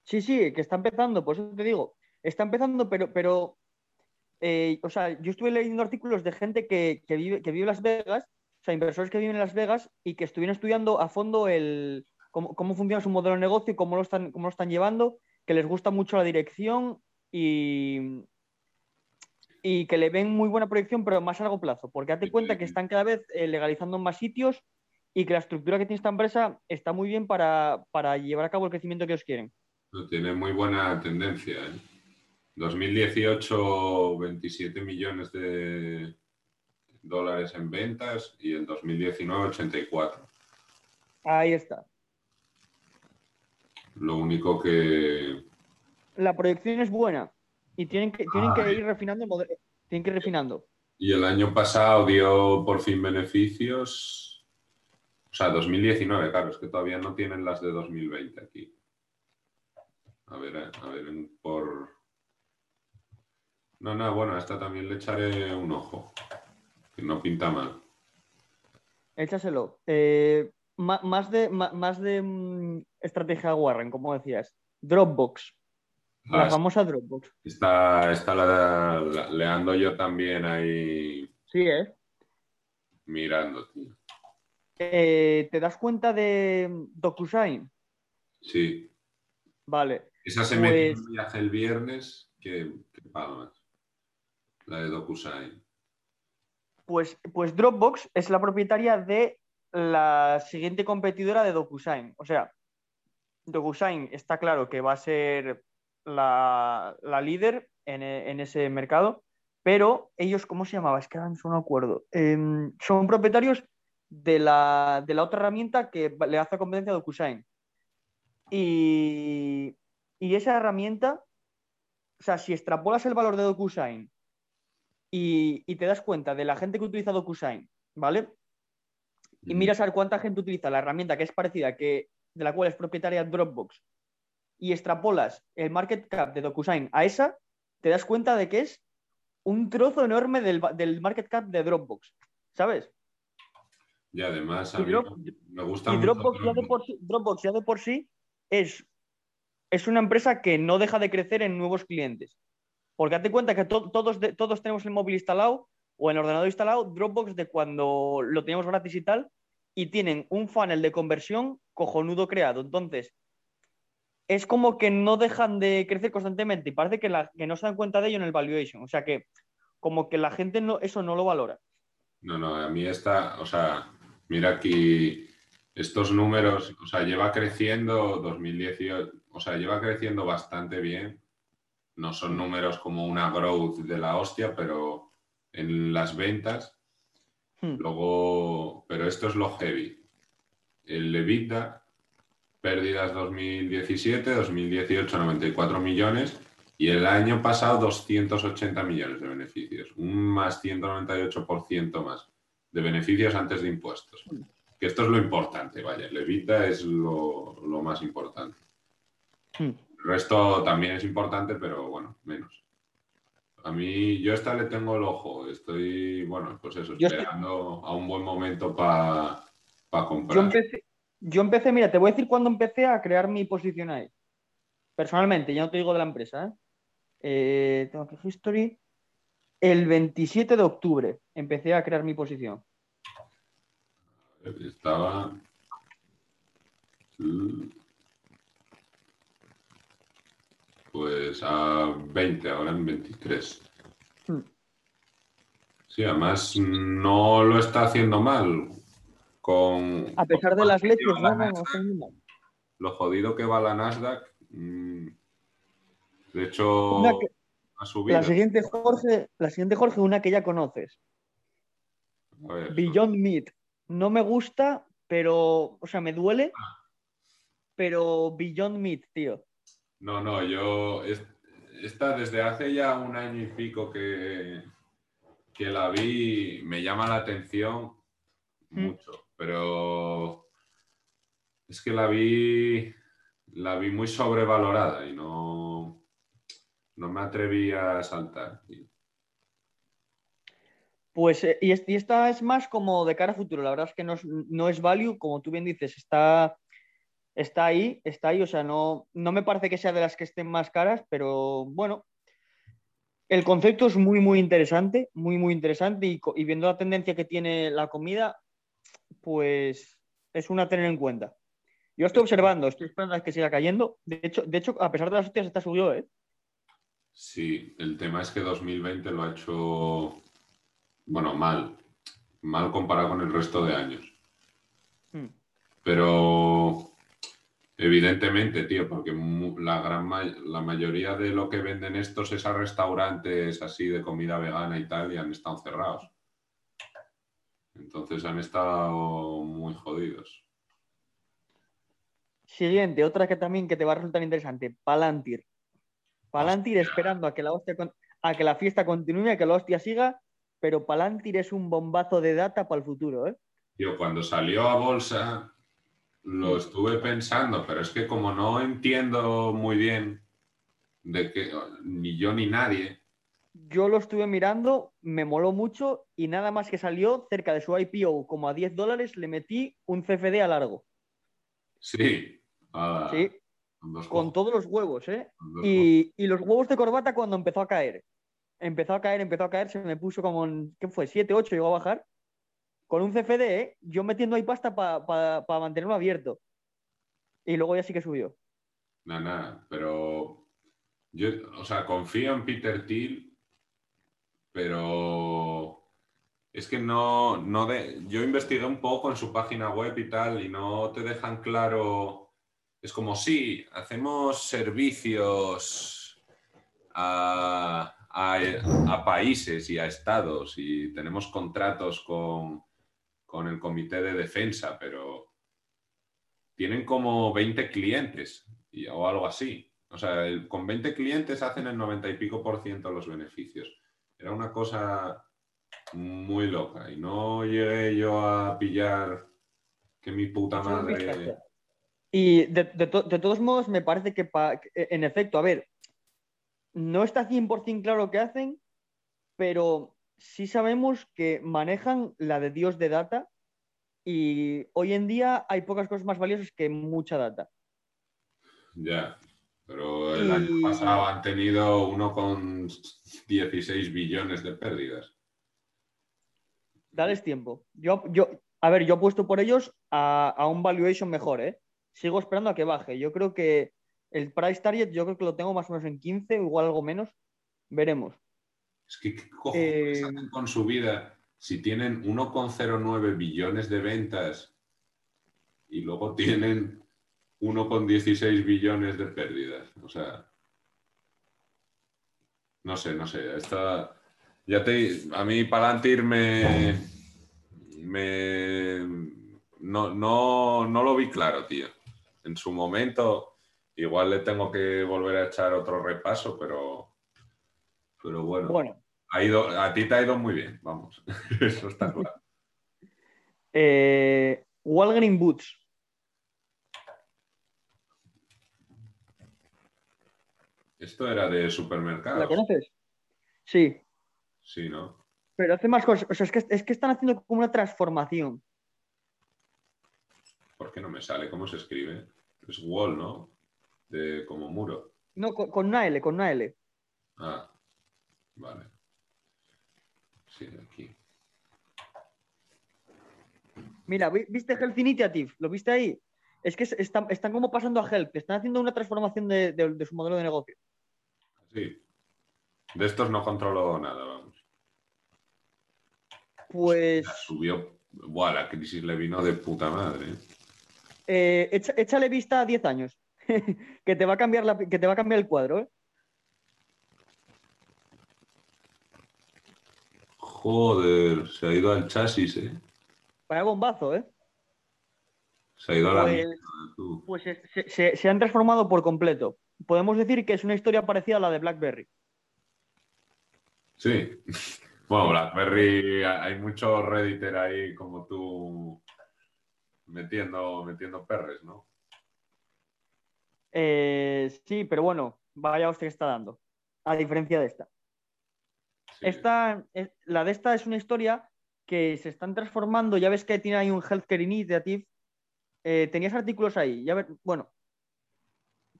Sí, sí, que está empezando, por eso te digo, está empezando, pero, pero eh, o sea, yo estuve leyendo artículos de gente que, vive, que vive en Las Vegas, o sea, inversores que viven en Las Vegas y que estuvieron estudiando a fondo el, cómo, cómo funciona su modelo de negocio, cómo lo, están, cómo lo están llevando, que les gusta mucho la dirección y, y que le ven muy buena proyección, pero más a largo plazo, porque date cuenta que están cada vez eh, legalizando en más sitios y que la estructura que tiene esta empresa está muy bien para, llevar a cabo el crecimiento que ellos quieren. Tiene muy buena tendencia. ¿eh? 2018, 27 millones de dólares en ventas y en 2019, 84. Ahí está. Lo único que... La proyección es buena, y tienen que, tienen que ir refinando el modelo. Tienen que ir refinando. Y el año pasado dio por fin beneficios. O sea, 2019, claro, es que todavía no tienen las de 2020 aquí. A ver, eh, a ver, por. No, no, bueno, a esta también le echaré un ojo. Que no pinta mal. Échaselo. Eh, más de, más de mm, estrategia Warren, como decías. Dropbox. La ah, famosa Dropbox. Está, está la, leando yo también ahí. Sí, ¿eh? Mirando, tío. Eh, ¿Te das cuenta de DocuSign? Sí. Vale. Esa se pues un viaje el viernes que, paga más. La de DocuSign. Pues, pues Dropbox es la propietaria de la siguiente competidora de DocuSign. O sea, DocuSign está claro que va a ser la, líder en, ese mercado, pero ellos, ¿cómo se llamaba? Es que ahora no acuerdo. Em, son propietarios de la, otra herramienta que le hace competencia a DocuSign. Y, y esa herramienta, o sea, si extrapolas el valor de DocuSign y, y te das cuenta de la gente que utiliza DocuSign, ¿vale? Y miras a ver cuánta gente utiliza la herramienta que es parecida, que, de la cual es propietaria Dropbox, y extrapolas el market cap de DocuSign a esa, te das cuenta de que es un trozo enorme del, market cap de Dropbox, ¿sabes? Y además a mí me gusta y Dropbox, ya de por sí, Dropbox ya de por sí es, es una empresa que no deja de crecer en nuevos clientes. Porque date cuenta que todos, todos tenemos el móvil instalado o el ordenador instalado Dropbox de cuando lo teníamos gratis y tal, y tienen un funnel de conversión cojonudo creado. Entonces, es como que no dejan de crecer constantemente y parece que, la, que no se dan cuenta de ello en el valuation. O sea que como que la gente no, eso no lo valora. No, no, a mí está, o sea, mira aquí estos números, o sea, lleva creciendo 2018, o sea, lleva creciendo bastante bien. No son números como una growth de la hostia, pero en las ventas. Hmm. Luego, pero esto es lo heavy. El EBITDA pérdidas 2017, 2018 94 millones y el año pasado 280 millones de beneficios, un más 198% más de beneficios antes de impuestos. Que esto es lo importante, vaya, el EBITDA es lo, más importante. Hmm. El resto también es importante, pero bueno, menos. A mí, yo esta le tengo el ojo, estoy, bueno, pues eso, esperando a un buen momento para comprar. Yo empecé, mira, te voy a decir cuándo empecé a crear mi posición ahí. Personalmente, ya no te digo de la empresa. ¿eh? Eh, tengo aquí history. El 27 de octubre empecé a crear mi posición. Estaba. Pues a 20, ahora en 23. Hmm. Sí, además no lo está haciendo mal. A pesar de las leches, no, Lo jodido que va la Nasdaq. Mm, de hecho, La siguiente, Jorge, la siguiente, Jorge, una que ya conoces. Beyond Meat. No me gusta, pero, o sea, me duele, pero Beyond Meat, tío. No, no, yo esta desde hace ya un año y pico que, que la vi, me llama la atención mm. mucho pero es que la vi, la vi muy sobrevalorada y no, no me atreví a saltar. Pues, eh, y, esta es más como de cara a futuro. La verdad es que no es, value, como tú bien dices, está, está ahí, está ahí. O sea, no, no me parece que sea de las que estén más caras, pero bueno, el concepto es muy, muy interesante, muy, muy interesante. y, viendo la tendencia que tiene la comida, pues es una a tener en cuenta. Yo estoy observando, estoy esperando a que siga cayendo. De hecho, de hecho a pesar de las hostias, está subió, ¿eh? Sí, el tema es que 2020 lo ha hecho, bueno, mal. Mal comparado con el resto de años. Hmm. Pero evidentemente, tío, porque la gran la mayoría de lo que venden estos es a restaurantes así de comida vegana y tal y han estado cerrados. Entonces han estado muy jodidos. Siguiente, otra que también que te va a resultar interesante, Palantir. Palantir esperando a que la a que la fiesta continúe, a que la hostia siga, pero Palantir es un bombazo de data para el futuro, ¿eh? Tío, cuando salió a bolsa lo estuve pensando, pero es que como no entiendo muy bien de que ni yo ni nadie, yo lo estuve mirando, me moló mucho y nada más que salió cerca de su IPO como a 10 dólares, le metí un CFD a largo. Sí. sí. Con todos los huevos, ¿eh? Y, los huevos de corbata cuando empezó a caer. Empezó a caer, empezó a caer, se me puso como en, ¿qué fue? 7, 8, llegó a bajar. Con un CFD, ¿eh? Yo metiendo ahí pasta para mantenerlo abierto. Y luego ya sí que subió. Nada, nada, pero yo, o sea, confío en Peter Thiel pero es que no, no de, yo investigué un poco en su página web y tal y no te dejan claro, es como sí, hacemos servicios a, países y a estados y tenemos contratos con, con el comité de defensa, pero tienen como 20 clientes o algo así. O sea, con 20 clientes hacen el 90 y pico por ciento los beneficios. Era una cosa muy loca. Y no llegué yo a pillar que mi puta madre... Y de, todos modos me parece que, en efecto, a ver, no está 100% claro que hacen, pero sí sabemos que manejan la de Dios de data y hoy en día hay pocas cosas más valiosas que mucha data. Ya, pero el año pasado han tenido uno con 16 billones de pérdidas. Dales tiempo. Yo, yo, a ver, yo he puesto por ellos a, un valuation mejor, ¿eh? Sigo esperando a que baje. Yo creo que el price target, yo creo que lo tengo más o menos en 15, igual algo menos. Veremos. Es que, ¿qué cojones eh, con su vida si tienen 1,09 billones de ventas y luego tienen 1,16 billones de pérdidas. O sea, no sé, no sé. Esta, ya te, a mí Palantir me, me no, no, no lo vi claro, tío. En su momento, igual le tengo que volver a echar otro repaso, pero, pero bueno. Bueno, ido, a ti te ha ido muy bien, vamos. Eso está claro. Eh, Walgreen Boots. Esto era de supermercado. ¿La conoces? Sí. Sí, ¿no? Pero hace más cosas. O sea, es que, es que están haciendo como una transformación. ¿Por qué no me sale? ¿Cómo se escribe? Es wall, ¿no? De como muro. No, con, con una L, con una L. Ah, vale. Sí, aquí. Mira, ¿viste Health Initiative? ¿Lo viste ahí? Es que están, como pasando a Help, están haciendo una transformación de, su modelo de negocio. Sí. De estos no controlo nada, vamos. Pues. subió. Buah, la crisis le vino de puta madre. ¿eh? Eh, échale vista a 10 años. que, te va a cambiar la, que te va a cambiar el cuadro, ¿eh? Joder, se ha ido al chasis, ¿eh? Vaya bombazo, ¿eh? Se ha ido a la Pues, pues se, han transformado por completo. Podemos decir que es una historia parecida a la de BlackBerry. Sí. Bueno, BlackBerry, hay mucho Redditor ahí como tú metiendo, metiendo perres, ¿no? Eh, sí, pero bueno, vaya hostia que está dando. A diferencia de esta. Esta, la de esta es una historia que se están transformando. Ya ves que tiene ahí un Healthcare Initiative. Eh, tenías artículos ahí. Ya bueno,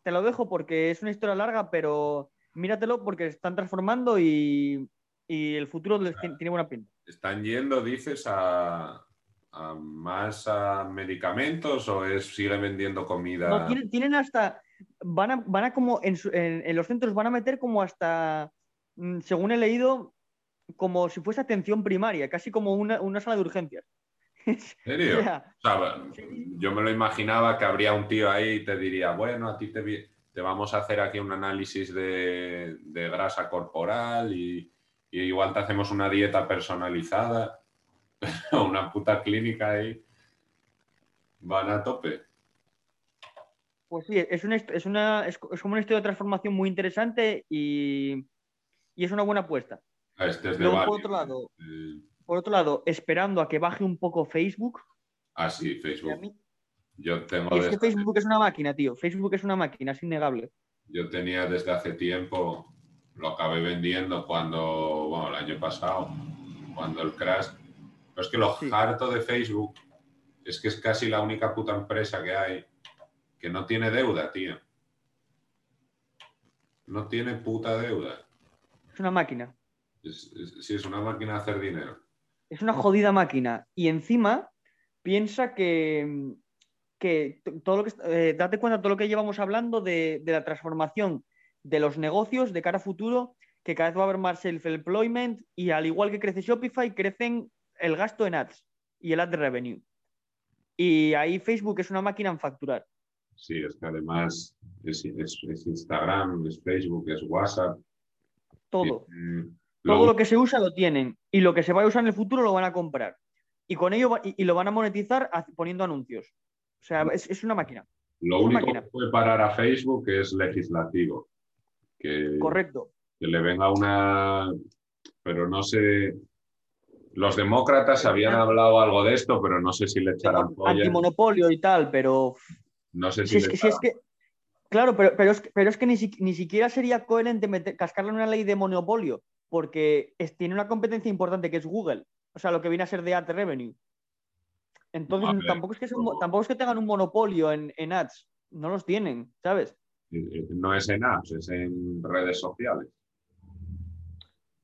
te lo dejo porque es una historia larga, pero míratelo porque se están transformando y, el futuro les tiene, buena pinta. ¿Están yendo, dices, a, más a medicamentos o es, sigue vendiendo comida? No, tienen, hasta. Van a, van a como en, en los centros van a meter como hasta Mm, según he leído, como si fuese atención primaria, casi como una, sala de urgencias. ¿En serio? yo me lo imaginaba que habría un tío ahí y te diría, bueno, a ti te, te vamos a hacer aquí un análisis de, grasa corporal y, igual te hacemos una dieta personalizada, una puta clínica ahí. Van a tope. Pues sí, es, una, es, una, es como una historia de transformación muy interesante y, y es una buena apuesta. Este por otro lado, por otro lado, esperando a que baje un poco Facebook. Ah, sí, Facebook. Yo tengo. Es que Facebook es una máquina, tío. Facebook es una máquina, es innegable. Yo tenía desde hace tiempo, lo acabé vendiendo cuando, bueno, el año pasado, cuando el crash. Pero es que lo harto de Facebook es que es casi la única puta empresa que hay que no tiene deuda, tío. No tiene puta deuda. Es una máquina. sí, es una máquina de hacer dinero. Es una jodida máquina. Y encima piensa que, que todo lo que eh, date cuenta de todo lo que llevamos hablando de, la transformación de los negocios de cara a futuro, que cada vez va a haber más self-employment y al igual que crece Shopify, crecen el gasto en ads y el ad revenue. Y ahí Facebook es una máquina en facturar. Sí, es que además es Instagram, es Facebook, es WhatsApp, todo. Todo lo que se usa lo tienen y lo que se va a usar en el futuro lo van a comprar. y con ello y, lo van a monetizar poniendo anuncios. O sea, es, una máquina. Lo único que puede parar a Facebook es legislativo. Que, Correcto. Que le venga una. Pero no sé. Los demócratas habían hablado algo de esto, pero no sé si le echarán polla. Antimonopolio y tal, pero. No sé si, es, que, es que. Claro, pero, pero, es, pero es que ni, ni siquiera sería coherente meter, cascarle una ley de monopolio, porque tiene una competencia importante que es Google. O sea, lo que viene a ser de ad revenue. Entonces, tampoco, es que tampoco es que tengan un monopolio en, en ads. No los tienen, ¿sabes? No es en apps, es en redes sociales.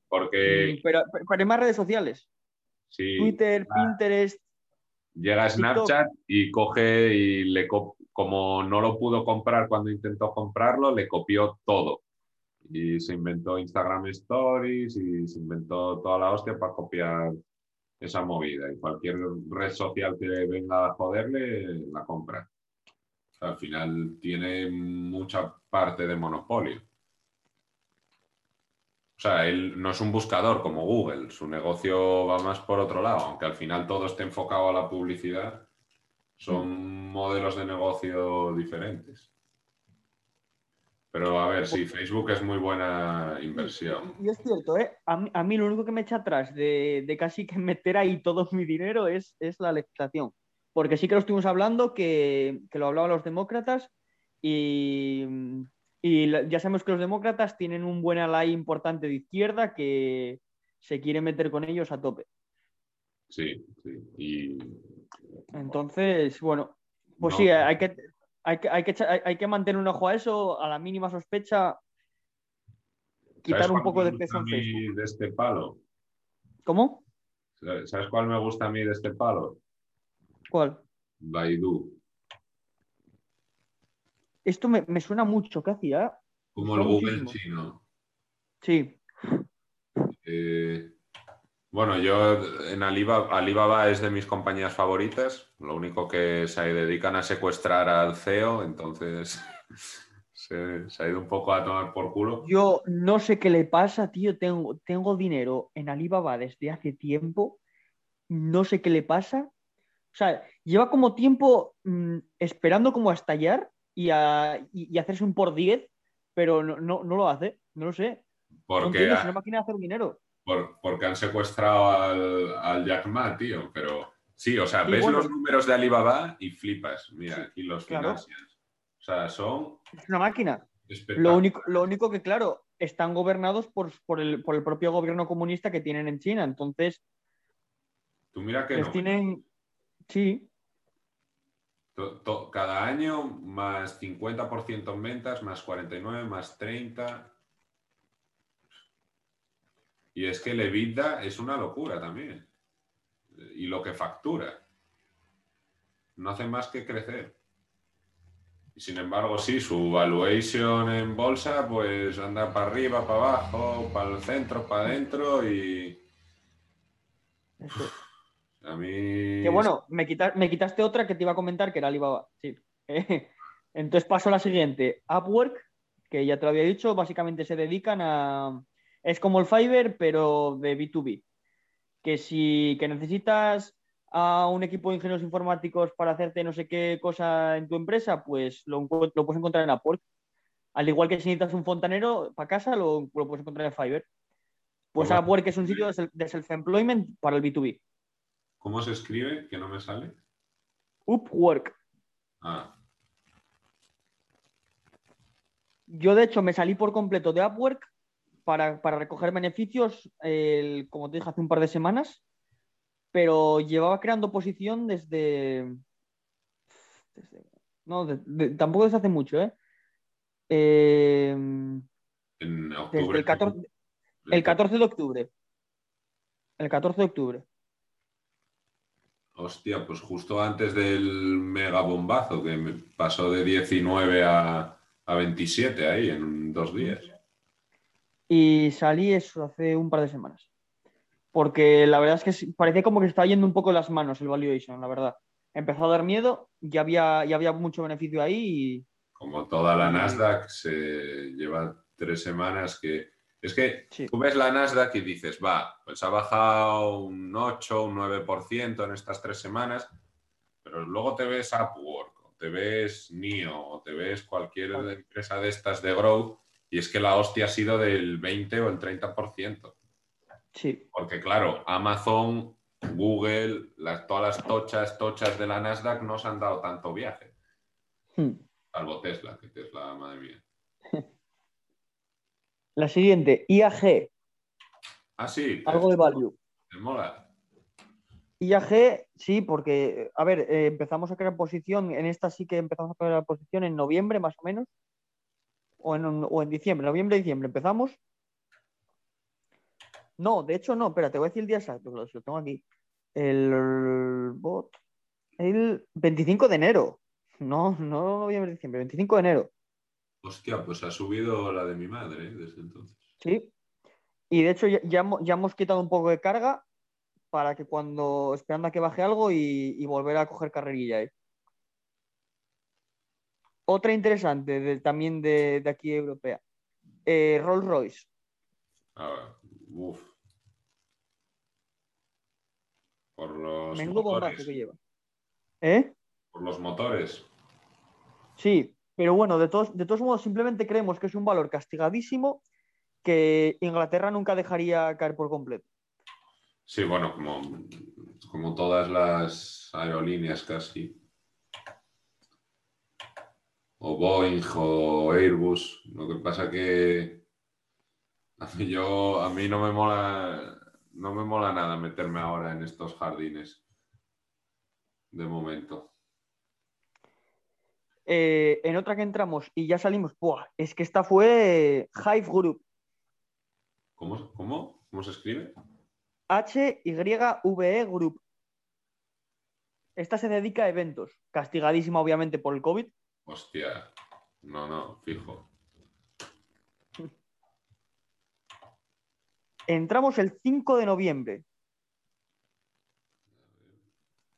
Porque. Mm, pero, pero, hay más redes sociales. Sí, Twitter, Pinterest. Llega a Snapchat y coge y le como no lo pudo comprar cuando intentó comprarlo, le copió todo. Y se inventó Instagram Stories y se inventó toda la hostia para copiar esa movida. Y cualquier red social que venga a joderle, la compra. al final tiene mucha parte de monopolio. O sea, él no es un buscador como Google, su negocio va más por otro lado, aunque al final todo esté enfocado a la publicidad, son mm. modelos de negocio diferentes. Pero a ver, sí, Facebook es muy buena inversión. Y es cierto, ¿eh? a, mí, lo único que me echa atrás de, casi que meter ahí todo mi dinero es, es, la legislación. Porque sí que lo estuvimos hablando, que, que lo hablaban los demócratas, y y ya sabemos que los demócratas tienen un buen alay importante de izquierda que se quiere meter con ellos a tope. Sí, sí. Y... Entonces, bueno, pues sí, hay que, hay, que, hay, que, hay que mantener un ojo a eso, a la mínima sospecha, quitar un poco de peso en Facebook. de este palo? ¿Cómo? ¿Sabes cuál me gusta a mí de este palo? ¿Cuál? Baidu. Esto me, suena mucho, ¿qué hacía? Como el Google chino. Sí. Eh, bueno, yo en Alibaba, Alibaba es de mis compañías favoritas. Lo único que se dedican a secuestrar al CEO, entonces se, ha ido un poco a tomar por culo. Yo no sé qué le pasa, tío. Tengo, tengo dinero en Alibaba desde hace tiempo. No sé qué le pasa. O sea, lleva como tiempo mm, esperando como a estallar y, y, hacerse un por 10, pero no, no, no, lo hace, no lo sé. Porque es una máquina de hacer dinero. Por, porque han secuestrado al, al, Jack Ma, tío, pero sí, o sea, ves los números de Alibaba y flipas. Mira, aquí los financias. O sea, son... Es una máquina. Lo único, lo único que, claro, están gobernados por, por, el, por el propio gobierno comunista que tienen en China. Entonces. Tú mira que no. Tienen. Sí, cada año más 50% en ventas, más 49, más 30. Y es que el EBITDA es una locura también. Y lo que factura. No hace más que crecer. Y sin embargo, sí, su valuation en bolsa, pues anda para arriba, para abajo, para el centro, para adentro y. A mí. Que bueno, me, me quitaste otra que te iba a comentar que era Alibaba. Sí. Entonces paso a la siguiente. Upwork, que ya te lo había dicho, básicamente se dedican a. Es como el Fiverr, pero de B2B. Que si que necesitas a un equipo de ingenieros informáticos para hacerte no sé qué cosa en tu empresa, pues lo, lo puedes encontrar en Upwork. Al igual que si necesitas un fontanero para casa, lo, puedes encontrar en Fiverr. Pues Upwork es un sitio de self-employment para el B2B. ¿Cómo se escribe? Que no me sale. Upwork. Ah. Yo, de hecho, me salí por completo de Upwork para, recoger beneficios, como te dije hace un par de semanas, pero llevaba creando posición desde. no, tampoco desde hace mucho, ¿eh? en octubre. el 14, el 14 de octubre. El 14 de octubre. Hostia, pues justo antes del mega bombazo, que me pasó de 19 a, 27 ahí en dos días. Y salí eso hace un par de semanas. Porque la verdad es que parecía como que se estaba yendo un poco las manos el valuation, la verdad. Empezó a dar miedo, ya había, ya había mucho beneficio ahí Como toda la Nasdaq, se lleva tres semanas que Es que tú ves la Nasdaq y dices, va, pues ha bajado un 8, un 9% en estas tres semanas, pero luego te ves Upwork, o te ves NIO, o te ves cualquier empresa de estas de growth, y es que la hostia ha sido del 20 o el 30%. Sí. Porque claro, Amazon, Google, las, todas las tochas, tochas de la Nasdaq no se han dado tanto viaje. Hmm. Salvo Tesla, que Tesla, madre mía. La siguiente, IAG. Ah, sí. Algo de value. Me mola. IAG, sí, porque, a ver, eh, empezamos a crear posición, en esta sí que empezamos a crear posición en noviembre más o menos, o en, o en diciembre, noviembre, diciembre empezamos. No, de hecho no, espera, te voy a decir el día exacto, lo, lo tengo aquí. El bot, el 25 de enero. No, no noviembre, diciembre, 25 de enero. Hostia, pues ha subido la de mi madre ¿eh? desde entonces. Sí. Y de hecho ya, ya, hemos quitado un poco de carga para que cuando, esperando a que baje algo y, volver a coger carrerilla. ¿eh? Otra interesante también de, aquí europea. Eh, Rolls Royce. Ah, uf. Por los Menudo motores. que lleva. ¿Eh? Por los motores. Sí, pero bueno, de todos, de todos modos, simplemente creemos que es un valor castigadísimo que Inglaterra nunca dejaría caer por completo. Sí, bueno, como, como todas las aerolíneas casi. O Boeing o Airbus. Lo que pasa que a mí, yo, a mí no me mola no me mola nada meterme ahora en estos jardines. De momento. Eh, en otra que entramos y ya salimos, es que esta fue Hive Group. ¿Cómo, cómo? ¿Cómo se escribe? H-Y-V-E Group. Esta se dedica a eventos, castigadísima obviamente por el COVID. Hostia, no, no, fijo. Entramos el 5 de noviembre.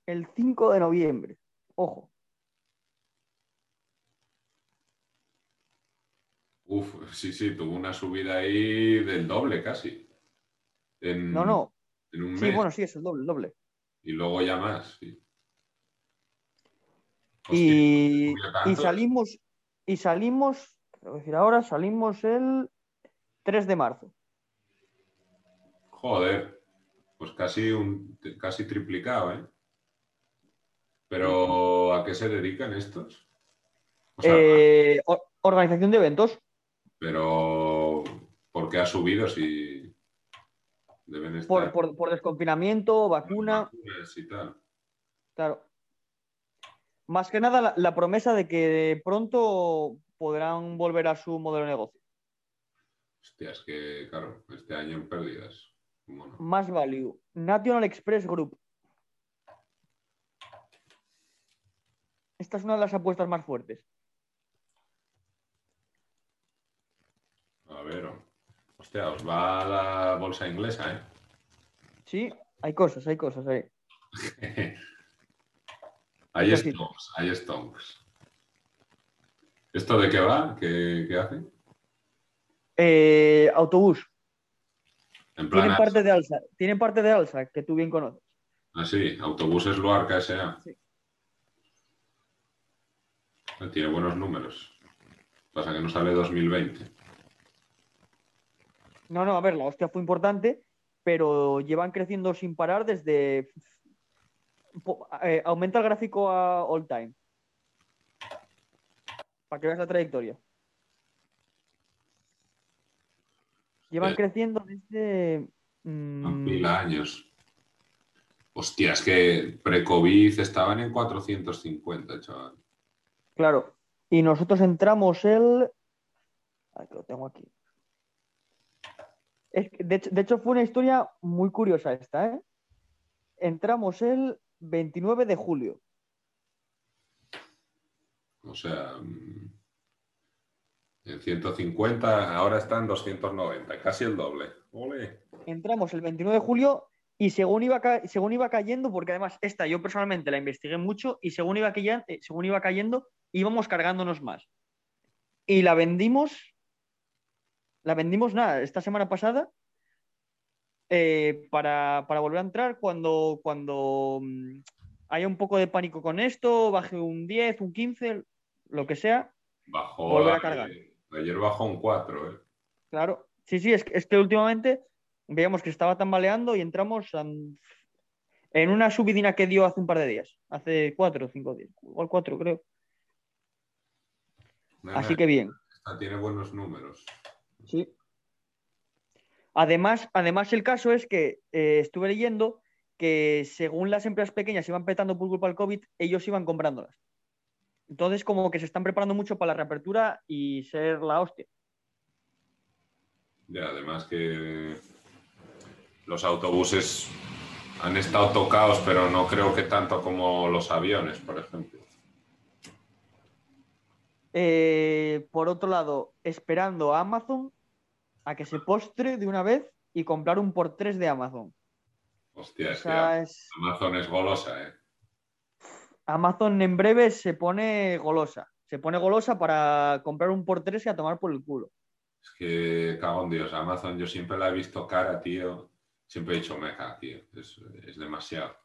El 5 de noviembre. Ojo. Uf, sí, sí, tuvo una subida ahí del doble casi. no, no. Sí, bueno, sí, es el doble, el doble. Y luego ya más, sí. Y, salimos, y salimos, quiero decir ahora, salimos el 3 de marzo. Joder, pues casi un casi triplicado, ¿eh? Pero ¿a qué se dedican estos? Eh, organización de eventos. Pero, ¿por qué ha subido si deben estar... Por, desconfinamiento, vacuna. Claro. Más que nada la, promesa de que pronto podrán volver a su modelo de negocio. Hostia, es que, claro, este año en pérdidas. Más value. National Express Group. Esta es una de las apuestas más fuertes. A ver, hostia, os va la bolsa inglesa, ¿eh? Sí, hay cosas, hay cosas ahí. hay stonks, hay stonks. ¿Esto de qué va? ¿Qué, hace? Eh, autobús. tienen parte de alza, tienen parte de alza que tú bien conoces. Ah, sí, autobuses Luarca S.A. Sí. Tiene buenos números. Pasa que no sale 2020. No, no, a ver, la hostia fue importante, pero llevan creciendo sin parar desde. Eh, aumenta el gráfico a all time. Para que veas la trayectoria. Llevan creciendo desde. Mm, mil años. Hostia, es que pre-COVID estaban en 450, chaval. Claro. Y nosotros entramos el. Aquí lo tengo aquí de, hecho, fue una historia muy curiosa esta, ¿eh? Entramos el 29 de julio. O sea, mm, en 150, ahora están 290, casi el doble. Entramos el 29 de julio y según iba, según iba cayendo, porque además esta yo personalmente la investigué mucho y según iba, cayendo, eh, según iba cayendo íbamos cargándonos más. Y la vendimos La vendimos nada, esta semana pasada eh, para, volver a entrar cuando, cuando mm, haya un poco de pánico con esto, baje un 10, un 15, lo que sea, bajó volver a cargar. Ayer bajó un 4, ¿eh? Claro, sí, sí, es que, es que últimamente veíamos que estaba tambaleando y entramos en una subidina que dio hace un par de días, hace cuatro o cinco días, igual cuatro creo. Así que bien. tiene buenos números. Sí. Además, además el caso es que eh, estuve leyendo que según las empresas pequeñas iban petando por culpa del COVID, ellos iban comprándolas. Entonces, como que se están preparando mucho para la reapertura y ser la hostia. Ya, además que los autobuses han estado tocados, pero no creo que tanto como los aviones, por ejemplo. Eh, por otro lado, esperando a Amazon a que se postre de una vez y comprar un por tres de Amazon. Hostia, Amazon es golosa, ¿eh? Amazon en breve se pone golosa. Se pone golosa para comprar un por tres y a tomar por el culo. Es que, cago en Dios, Amazon yo siempre la he visto cara, tío. Siempre he dicho meja, tío. Es, demasiado.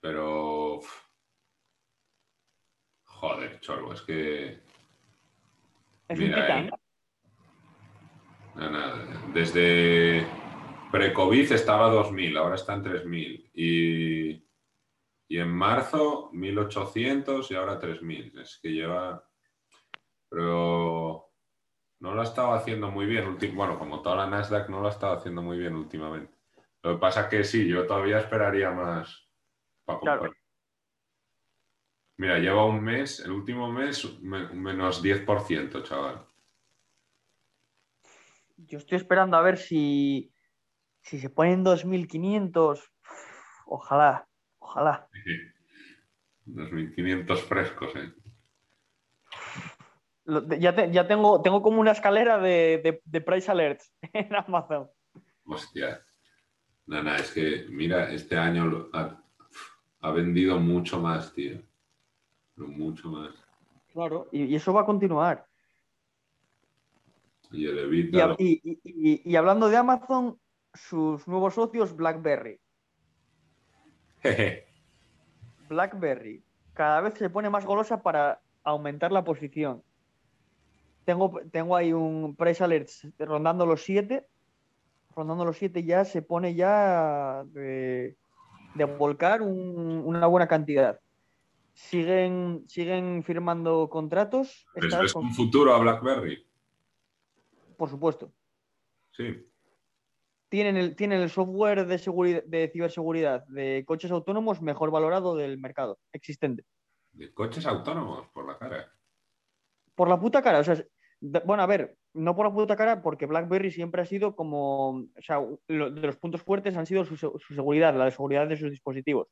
Pero. Joder, chorro, es que. Es mira, un eh. Desde pre-COVID estaba 2.000, ahora está en 3.000. Y, y en marzo 1.800 y ahora 3.000. Es que lleva... Pero no lo ha estado haciendo muy bien. Bueno, como toda la Nasdaq no lo ha estado haciendo muy bien últimamente. Lo que pasa es que sí, yo todavía esperaría más para comprar. Mira, lleva un mes, el último mes, menos 10%, chaval. Yo estoy esperando a ver si, si se ponen 2.500. Ojalá, ojalá. 2.500 frescos, ¿eh? Ya, ya, tengo, tengo como una escalera de, de price alerts en Amazon. Hostia. Nana, es que, mira, este año ha, vendido mucho más, tío. mucho más. Claro, y, eso va a continuar. Y, el y, hablando de Amazon, sus nuevos socios, BlackBerry. BlackBerry. Cada vez se pone más golosa para aumentar la posición. Tengo, tengo ahí un price alert rondando los 7 rondando los 7 ya se pone ya de, volcar una buena cantidad. Siguen, siguen firmando contratos. ¿Es un futuro a BlackBerry? Por supuesto. Sí. Tienen el, tienen el software de, seguridad, de ciberseguridad de coches autónomos mejor valorado del mercado existente. ¿De coches autónomos? Por la cara. Por la puta cara. O sea, bueno, a ver, no por la puta cara, porque BlackBerry siempre ha sido como, o sea, de los puntos fuertes han sido su, seguridad, la de seguridad de sus dispositivos.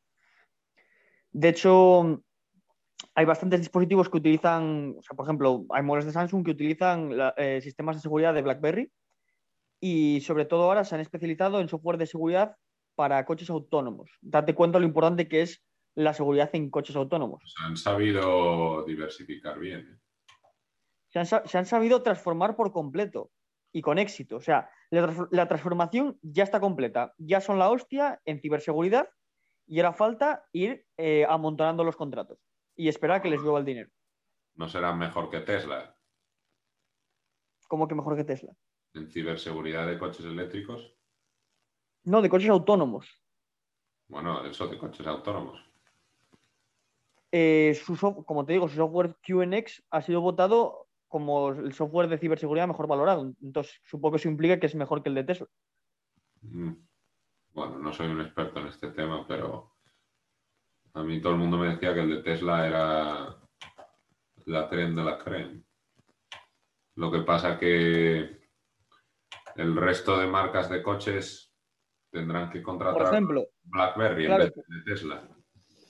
De hecho, hay bastantes dispositivos que utilizan, o sea, por ejemplo, hay modelos de Samsung que utilizan eh, sistemas de seguridad de BlackBerry y sobre todo ahora se han especializado en software de seguridad para coches autónomos. Date cuenta lo importante que es la seguridad en coches autónomos. Se han sabido diversificar bien. ¿eh? se han, sabido transformar por completo y con éxito. O sea, la, transformación ya está completa. Ya son la hostia en ciberseguridad y ahora falta ir eh, amontonando los contratos y esperar que les llueva el dinero. ¿No será mejor que Tesla? ¿Cómo que mejor que Tesla? ¿En ciberseguridad de coches eléctricos? No, de coches autónomos. Bueno, eso, de coches autónomos. Eh, como te digo, su software QNX ha sido votado como el software de ciberseguridad mejor valorado. Entonces, supongo que eso implica que es mejor que el de Tesla. Mm. Bueno, no soy un experto en este tema, pero a mí todo el mundo me decía que el de Tesla era la tren de la creme. Lo que pasa que el resto de marcas de coches tendrán que contratar Por ejemplo, BlackBerry en vez de Tesla.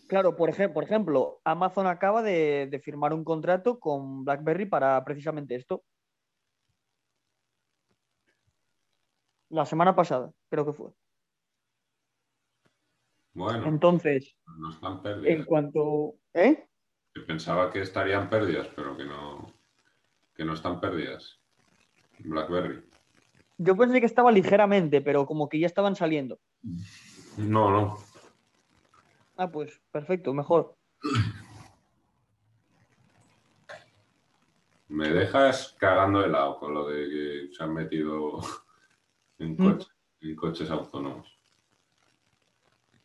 Claro, por, por ejemplo, Amazon acaba de, firmar un contrato con BlackBerry para precisamente esto. La semana pasada, creo que fue. Bueno. Entonces, no están pérdidas. En cuanto. ¿Eh? pensaba que estarían pérdidas, pero que no, que no están pérdidas. BlackBerry. Yo pensé que estaba ligeramente, pero como que ya estaban saliendo. No, no. Ah, pues perfecto, mejor. Me dejas cagando el lado con lo de que se han metido en, ¿Mm? en coches autónomos.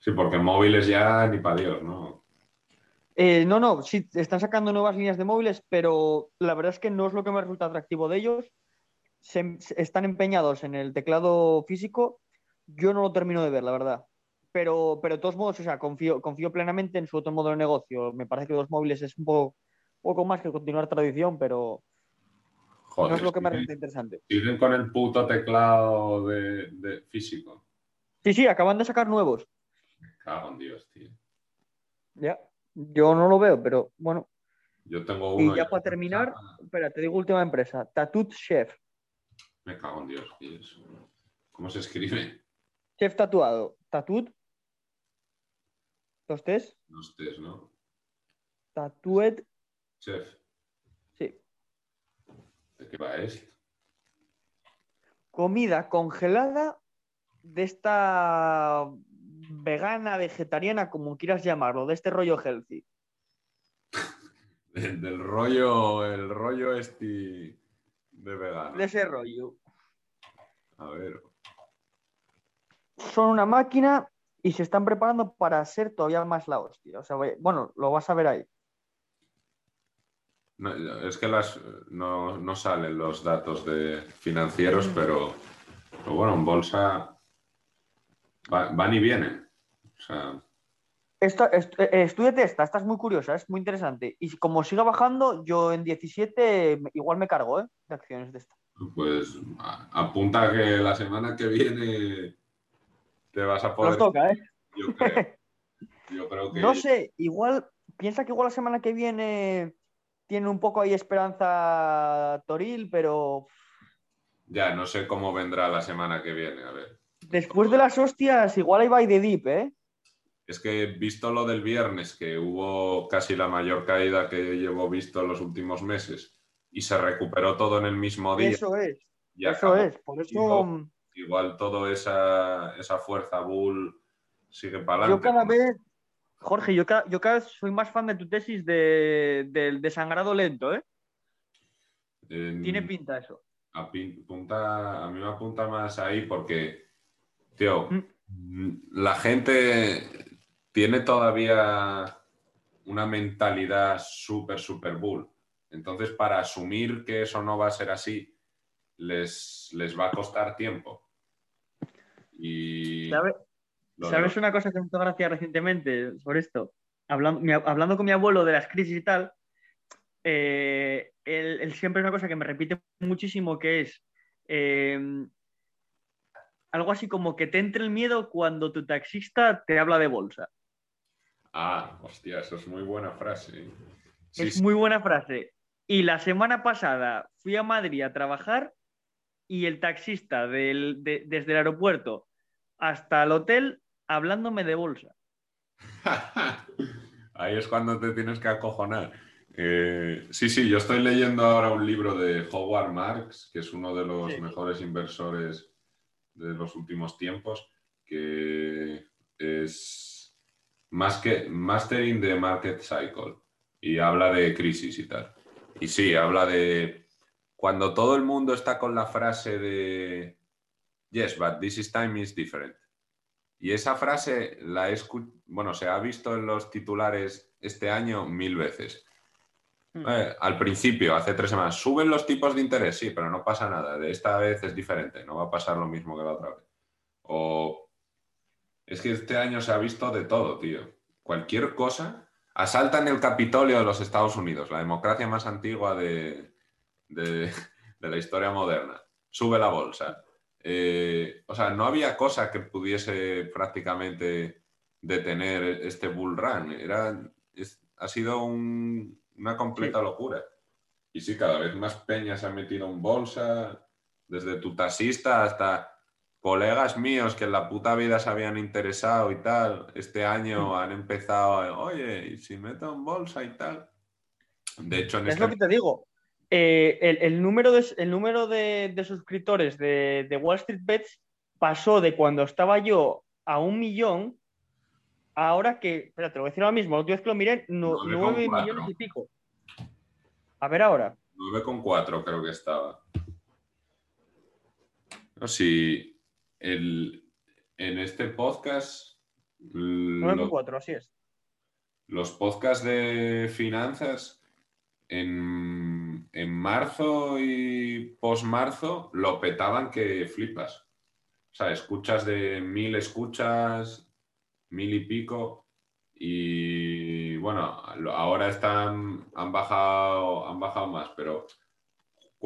Sí, porque móviles ya ni para Dios, ¿no? Eh, no, no, sí, están sacando nuevas líneas de móviles, pero la verdad es que no es lo que me resulta atractivo de ellos. están empeñados en el teclado físico. Yo no lo termino de ver, la verdad. Pero, pero de todos modos, o sea, confío, confío plenamente en su otro modo de negocio. Me parece que los móviles es un poco, poco más que continuar tradición, pero no es lo que me resulta interesante. ¿Siguen con el puto teclado de, físico? Sí, sí, acaban de sacar nuevos. Me cago en Dios, tío. Ya. Yo no lo veo, pero bueno. Yo tengo uno. Y ya para terminar, espera, te digo última empresa, Tattoo Chef. Me cago en Dios, ¿Cómo se escribe? Chef tatuado. Tattoo. ¿Los test? Los test, ¿no? Tattooed. Chef. Sí. ¿De qué va esto? Comida congelada de esta vegana, vegetariana, como quieras llamarlo, de este rollo healthy. Del, rollo, el rollo este de vegano. De ese rollo. A ver. Son una máquina y se están preparando para ser todavía más la hostia. O sea, bueno, lo vas a ver ahí. es que las, no, salen los datos de financieros, pero, bueno, en bolsa van y vienen. O sea... Esta, eh, estudiate esta, esta es muy curiosa, es muy interesante. Y como siga bajando, yo en 17 igual me cargo ¿eh? de acciones de esta. Pues apunta que la semana que viene te vas a poder. Nos toca, ¿eh? Yo creo. Yo creo que... No sé, igual, piensa que igual la semana que viene tiene un poco ahí esperanza Toril, pero. Ya, no sé cómo vendrá la semana que viene, a ver. Después de las hostias, igual ahí va de deep, ¿eh? Es que visto lo del viernes, que hubo casi la mayor caída que llevo visto en los últimos meses y se recuperó todo en el mismo día. Eso es. eso es. Por eso. Igual, toda esa, fuerza bull sigue para adelante. Yo cada vez, Jorge, yo cada, yo cada vez soy más fan de tu tesis del de, desangrado lento, ¿eh? Tiene pinta eso. A, a mí me apunta más ahí porque, tío, mm. la gente tiene todavía una mentalidad súper, súper bull. Entonces, para asumir que eso no va a ser así, les, les va a costar tiempo. Y... ¿Sabes una cosa que me hizo gracia recientemente sobre esto? Hablando, con mi abuelo de las crisis y tal, eh, él, siempre es una cosa que me repite muchísimo, que es eh, algo así como que te entre el miedo cuando tu taxista te habla de bolsa. Ah, hostia, eso es muy buena frase. es muy buena frase. Y la semana pasada fui a Madrid a trabajar y el taxista desde el aeropuerto hasta el hotel hablándome de bolsa. Ahí es cuando te tienes que acojonar. Eh, sí, sí, yo estoy leyendo ahora un libro de Howard Marks, que es uno de los mejores inversores de los últimos tiempos, que es más que Mastering the Market Cycle y habla de crisis y tal. Y sí, habla de cuando todo el mundo está con la frase de Yes, but this is time is different. Y esa frase la he bueno, se ha visto en los titulares este año mil veces. Hmm. Eh, al principio, hace tres semanas, suben los tipos de interés, sí, pero no pasa nada. De esta vez es diferente, no va a pasar lo mismo que la otra vez. O es que este año se ha visto de todo, tío. Cualquier cosa. Asaltan el Capitolio de los Estados Unidos, la democracia más antigua de, la historia moderna. Sube la bolsa. Eh, o sea, no había cosa que pudiese prácticamente detener este bull run. Era, ha sido una completa locura. Y sí, cada vez más peñas se han metido en bolsa, desde tu taxista hasta colegas míos que en la puta vida se habían interesado y tal, este año mm. han empezado, oye, y si meto en bolsa y tal. De hecho, en es lo este que te digo. eh, el, número, de, el número de, suscriptores de, Wall Street Bets pasó de cuando estaba yo a un millón, ahora que, espérate, te lo voy a decir ahora mismo, la última vez que lo miré, nueve millones y pico. A ver ahora. 9,4 creo que estaba. No, si el, en este podcast... 9,4, así es. Los podcasts de finanzas en, marzo y post-marzo lo petaban que flipas. O sea, escuchas de mil escuchas, mil y pico. Y bueno, ahora están, han bajado, han bajado más, pero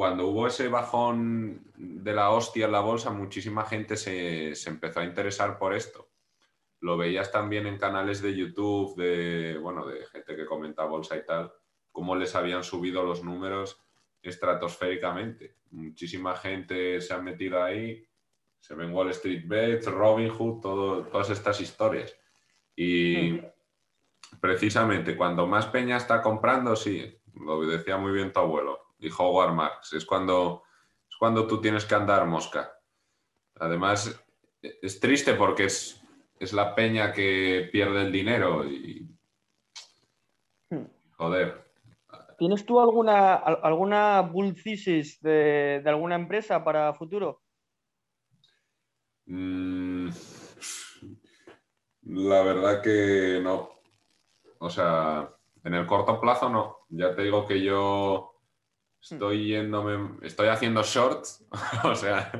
cuando hubo ese bajón de la hostia en la bolsa, muchísima gente se, empezó a interesar por esto lo veías también en canales de YouTube de, bueno, de gente que comenta bolsa y tal, cómo les habían subido los números estratosféricamente. Muchísima gente se ha metido ahí, se ven Wall Street Bets, Robinhood, todo, todas estas historias. Y precisamente cuando más peña está comprando, sí, lo decía muy bien tu abuelo, y Howard Marks, es cuando, es cuando tú tienes que andar mosca. Además, es triste porque es, es la peña que pierde el dinero y... Hmm. Joder, ¿Tienes tú alguna, alguna bull thesis de, alguna empresa para futuro? Mm, la verdad que no. O sea, en el corto plazo no. Ya te digo que yo estoy yéndome, estoy haciendo shorts, o sea,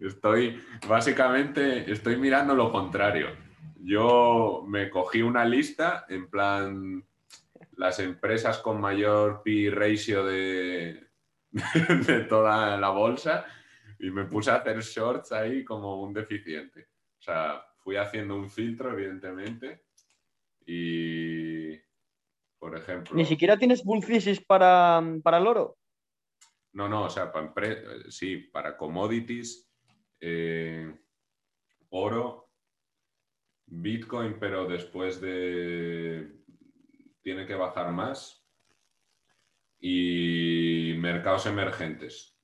estoy básicamente, estoy mirando lo contrario. Yo me cogí una lista en plan las empresas con mayor P ratio de, de toda la bolsa y me puse a hacer shorts ahí como un deficiente. O sea, fui haciendo un filtro, evidentemente, y, por ejemplo... ¿Ni siquiera tienes bull para, para el oro? No, no, o sea, para sí, para commodities, eh, oro, Bitcoin, pero después de tiene que bajar más y mercados emergentes.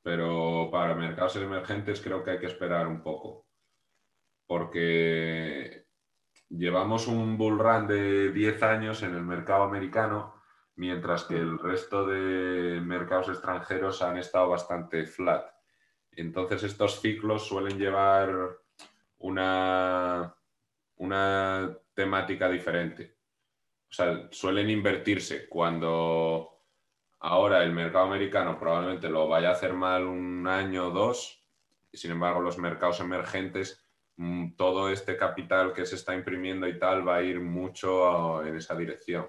Pero para mercados emergentes creo que hay que esperar un poco, porque llevamos un bull run de 10 años en el mercado americano, mientras que el resto de mercados extranjeros han estado bastante flat. Entonces estos ciclos suelen llevar una, una temática diferente o sea, suelen invertirse cuando ahora el mercado americano probablemente lo vaya a hacer mal un año o dos, sin embargo los mercados emergentes, todo este capital que se está imprimiendo y tal va a ir mucho en esa dirección.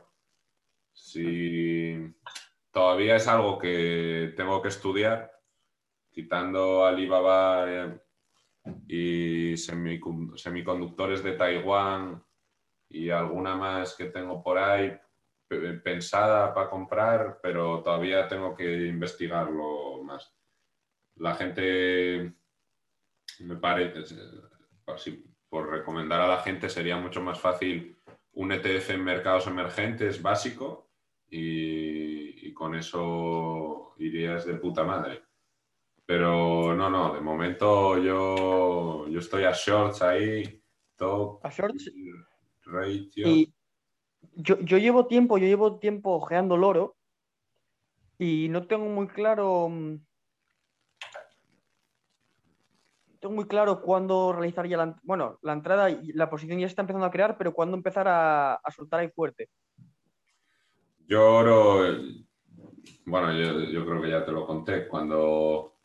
Si todavía es algo que tengo que estudiar, quitando Alibaba eh, y semiconductores de Taiwán y alguna más que tengo por ahí pensada para comprar, pero todavía tengo que investigarlo más. La gente, me parece, por recomendar a la gente sería mucho más fácil un ETF en mercados emergentes básico y, y con eso irías de puta madre. Pero no, no, de momento yo, yo estoy a shorts ahí, top. ¿A shorts? Y yo, llevo tiempo, yo llevo tiempo ojeando loro y no tengo muy claro. Mm, tengo muy claro cuándo realizar ya la, bueno, la entrada y la posición ya está empezando a crear, pero cuándo empezar a, soltar ahí fuerte. Yo oro, bueno, yo, creo que ya te lo conté, cuando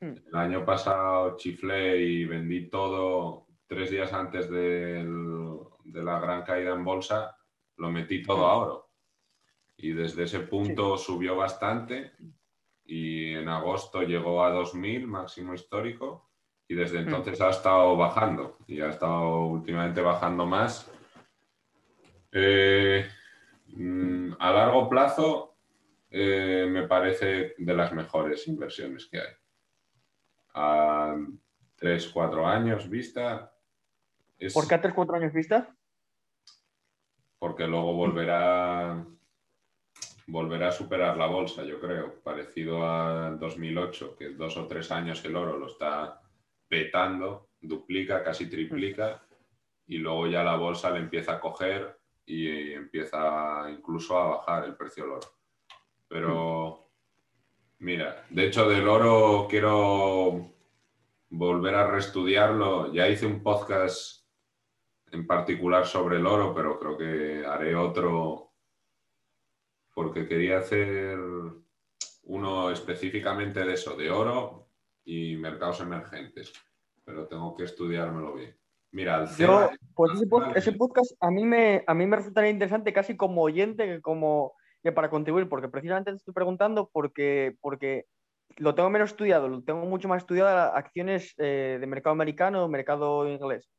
hmm. el año pasado chiflé y vendí todo tres días antes del, de la gran caída en bolsa, lo metí todo a oro. Y desde ese punto subió bastante y en agosto llegó a 2000, máximo histórico, y desde mm. entonces ha estado bajando y ha estado últimamente bajando más. Eh, mm, a largo plazo eh, me parece de las mejores inversiones que hay. A 3, 4 años vista, ¿Por qué a 3-4 años vista? Porque luego volverá. volverá a superar la bolsa, yo creo, parecido a 2008, que dos o tres años el oro lo está petando, duplica, casi triplica, y luego ya la bolsa le empieza a coger y empieza incluso a bajar el precio del oro. Pero, mira, de hecho del oro quiero volver a reestudiarlo. Ya hice un podcast en particular sobre el oro, pero creo que haré otro porque quería hacer uno específicamente de eso, de oro y mercados emergentes, pero tengo que estudiármelo bien. Mira, Yo, pues ese, podcast, a mí me a mí me resultaría interesante casi como oyente que como que para contribuir, porque precisamente te estoy preguntando porque, porque lo tengo menos estudiado, lo tengo mucho más estudiado acciones eh, de mercado americano, mercado inglés.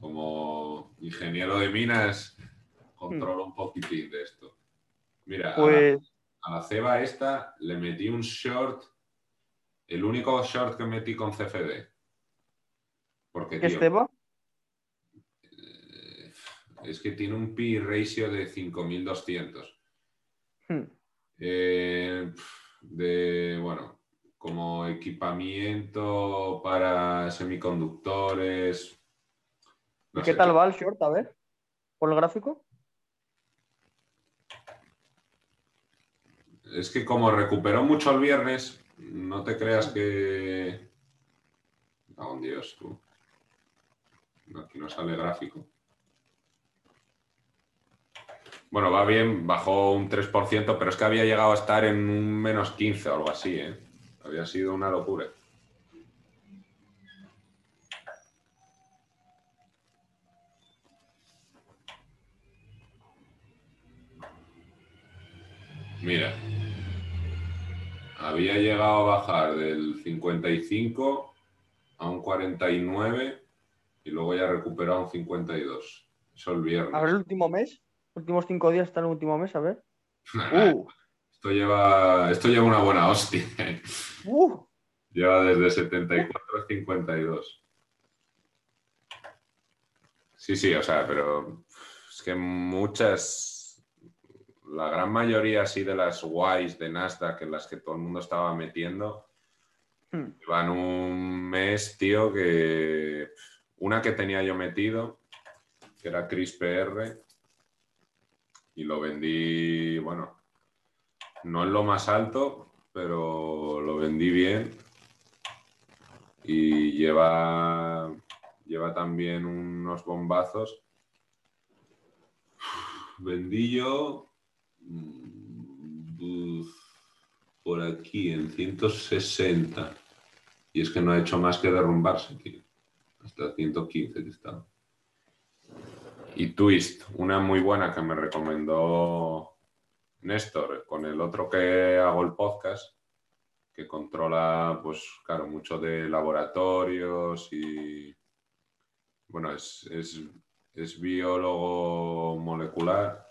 Como ingeniero de minas, controlo un poquitín de esto. Mira, pues... a, la, ceba esta le metí un short, el único short que metí con CFD. Porque, ¿Qué? Eh, es que tiene un P ratio de 5200. Hmm. Eh, de, bueno, como equipamiento para semiconductores. ¿Qué tal va el short? A ver, por el gráfico. Es que como recuperó mucho el viernes, no te creas que. Oh, Dios, tú. Aquí no sale gráfico. Bueno, va bien, bajó un 3%, pero es que había llegado a estar en un menos 15 o algo así, ¿eh? Había sido una locura. Mira, había llegado a bajar del 55 a un 49 y luego ya recuperó a un 52. Eso el viernes. ¿A ver el último mes? Últimos cinco días está en el último mes, a ver. Uh. Esto, lleva, esto lleva una buena hostia. Uh. Lleva desde 74 a 52. Sí, sí, o sea, pero es que muchas, la gran mayoría así de las guays de Nasdaq en las que todo el mundo estaba metiendo, hmm. van un mes, tío, que una que tenía yo metido, que era CRISPR, y lo vendí, bueno, no en lo más alto, pero lo vendí bien y lleva, lleva también unos bombazos. Vendí yo por aquí en 160 y es que no ha hecho más que derrumbarse, tío. Hasta 115 que. Y Twist, una muy buena que me recomendó Néstor, con el otro que hago el podcast, que controla, pues claro, mucho de laboratorios y, bueno, es, biólogo molecular.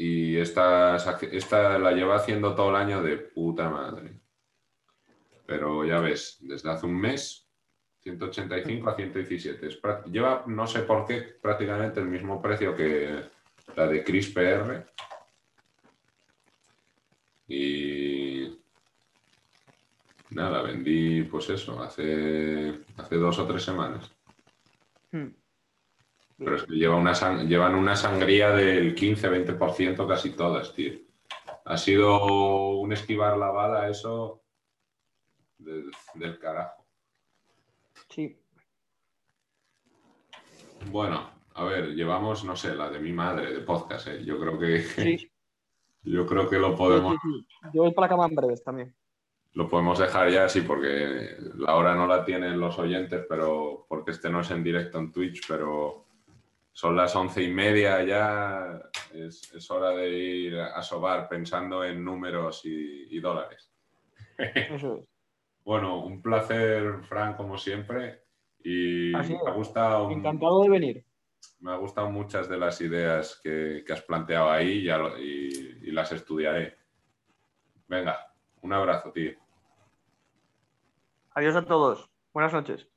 Y esta, esta la lleva haciendo todo el año de puta madre. Pero ya ves, desde hace un mes 185 a 117. lleva, no sé por qué, prácticamente el mismo precio que la de CRISPR. Y nada, vendí pues eso, hace, hace dos o tres semanas. Hmm. Pero es que lleva una llevan una sangría del 15-20% casi todas, tío. Ha sido un esquivar la bala eso del carajo. Sí. Bueno, a ver, llevamos, no sé, la de mi madre de podcast, ¿eh? Yo creo que. Sí. Yo creo que lo podemos. Yo voy para la cama en breves también. Lo podemos dejar ya, sí, porque la hora no la tienen los oyentes, pero porque este no es en directo en Twitch, pero son las once y media ya. Es, hora de ir a sobar pensando en números y, y dólares. Eso es. Bueno, un placer, Fran, como siempre. Y me ha gustado. Encantado de venir. Me ha gustado muchas de las ideas que, has planteado ahí y, y las estudiaré. Venga, un abrazo, tío. Adiós a todos. Buenas noches.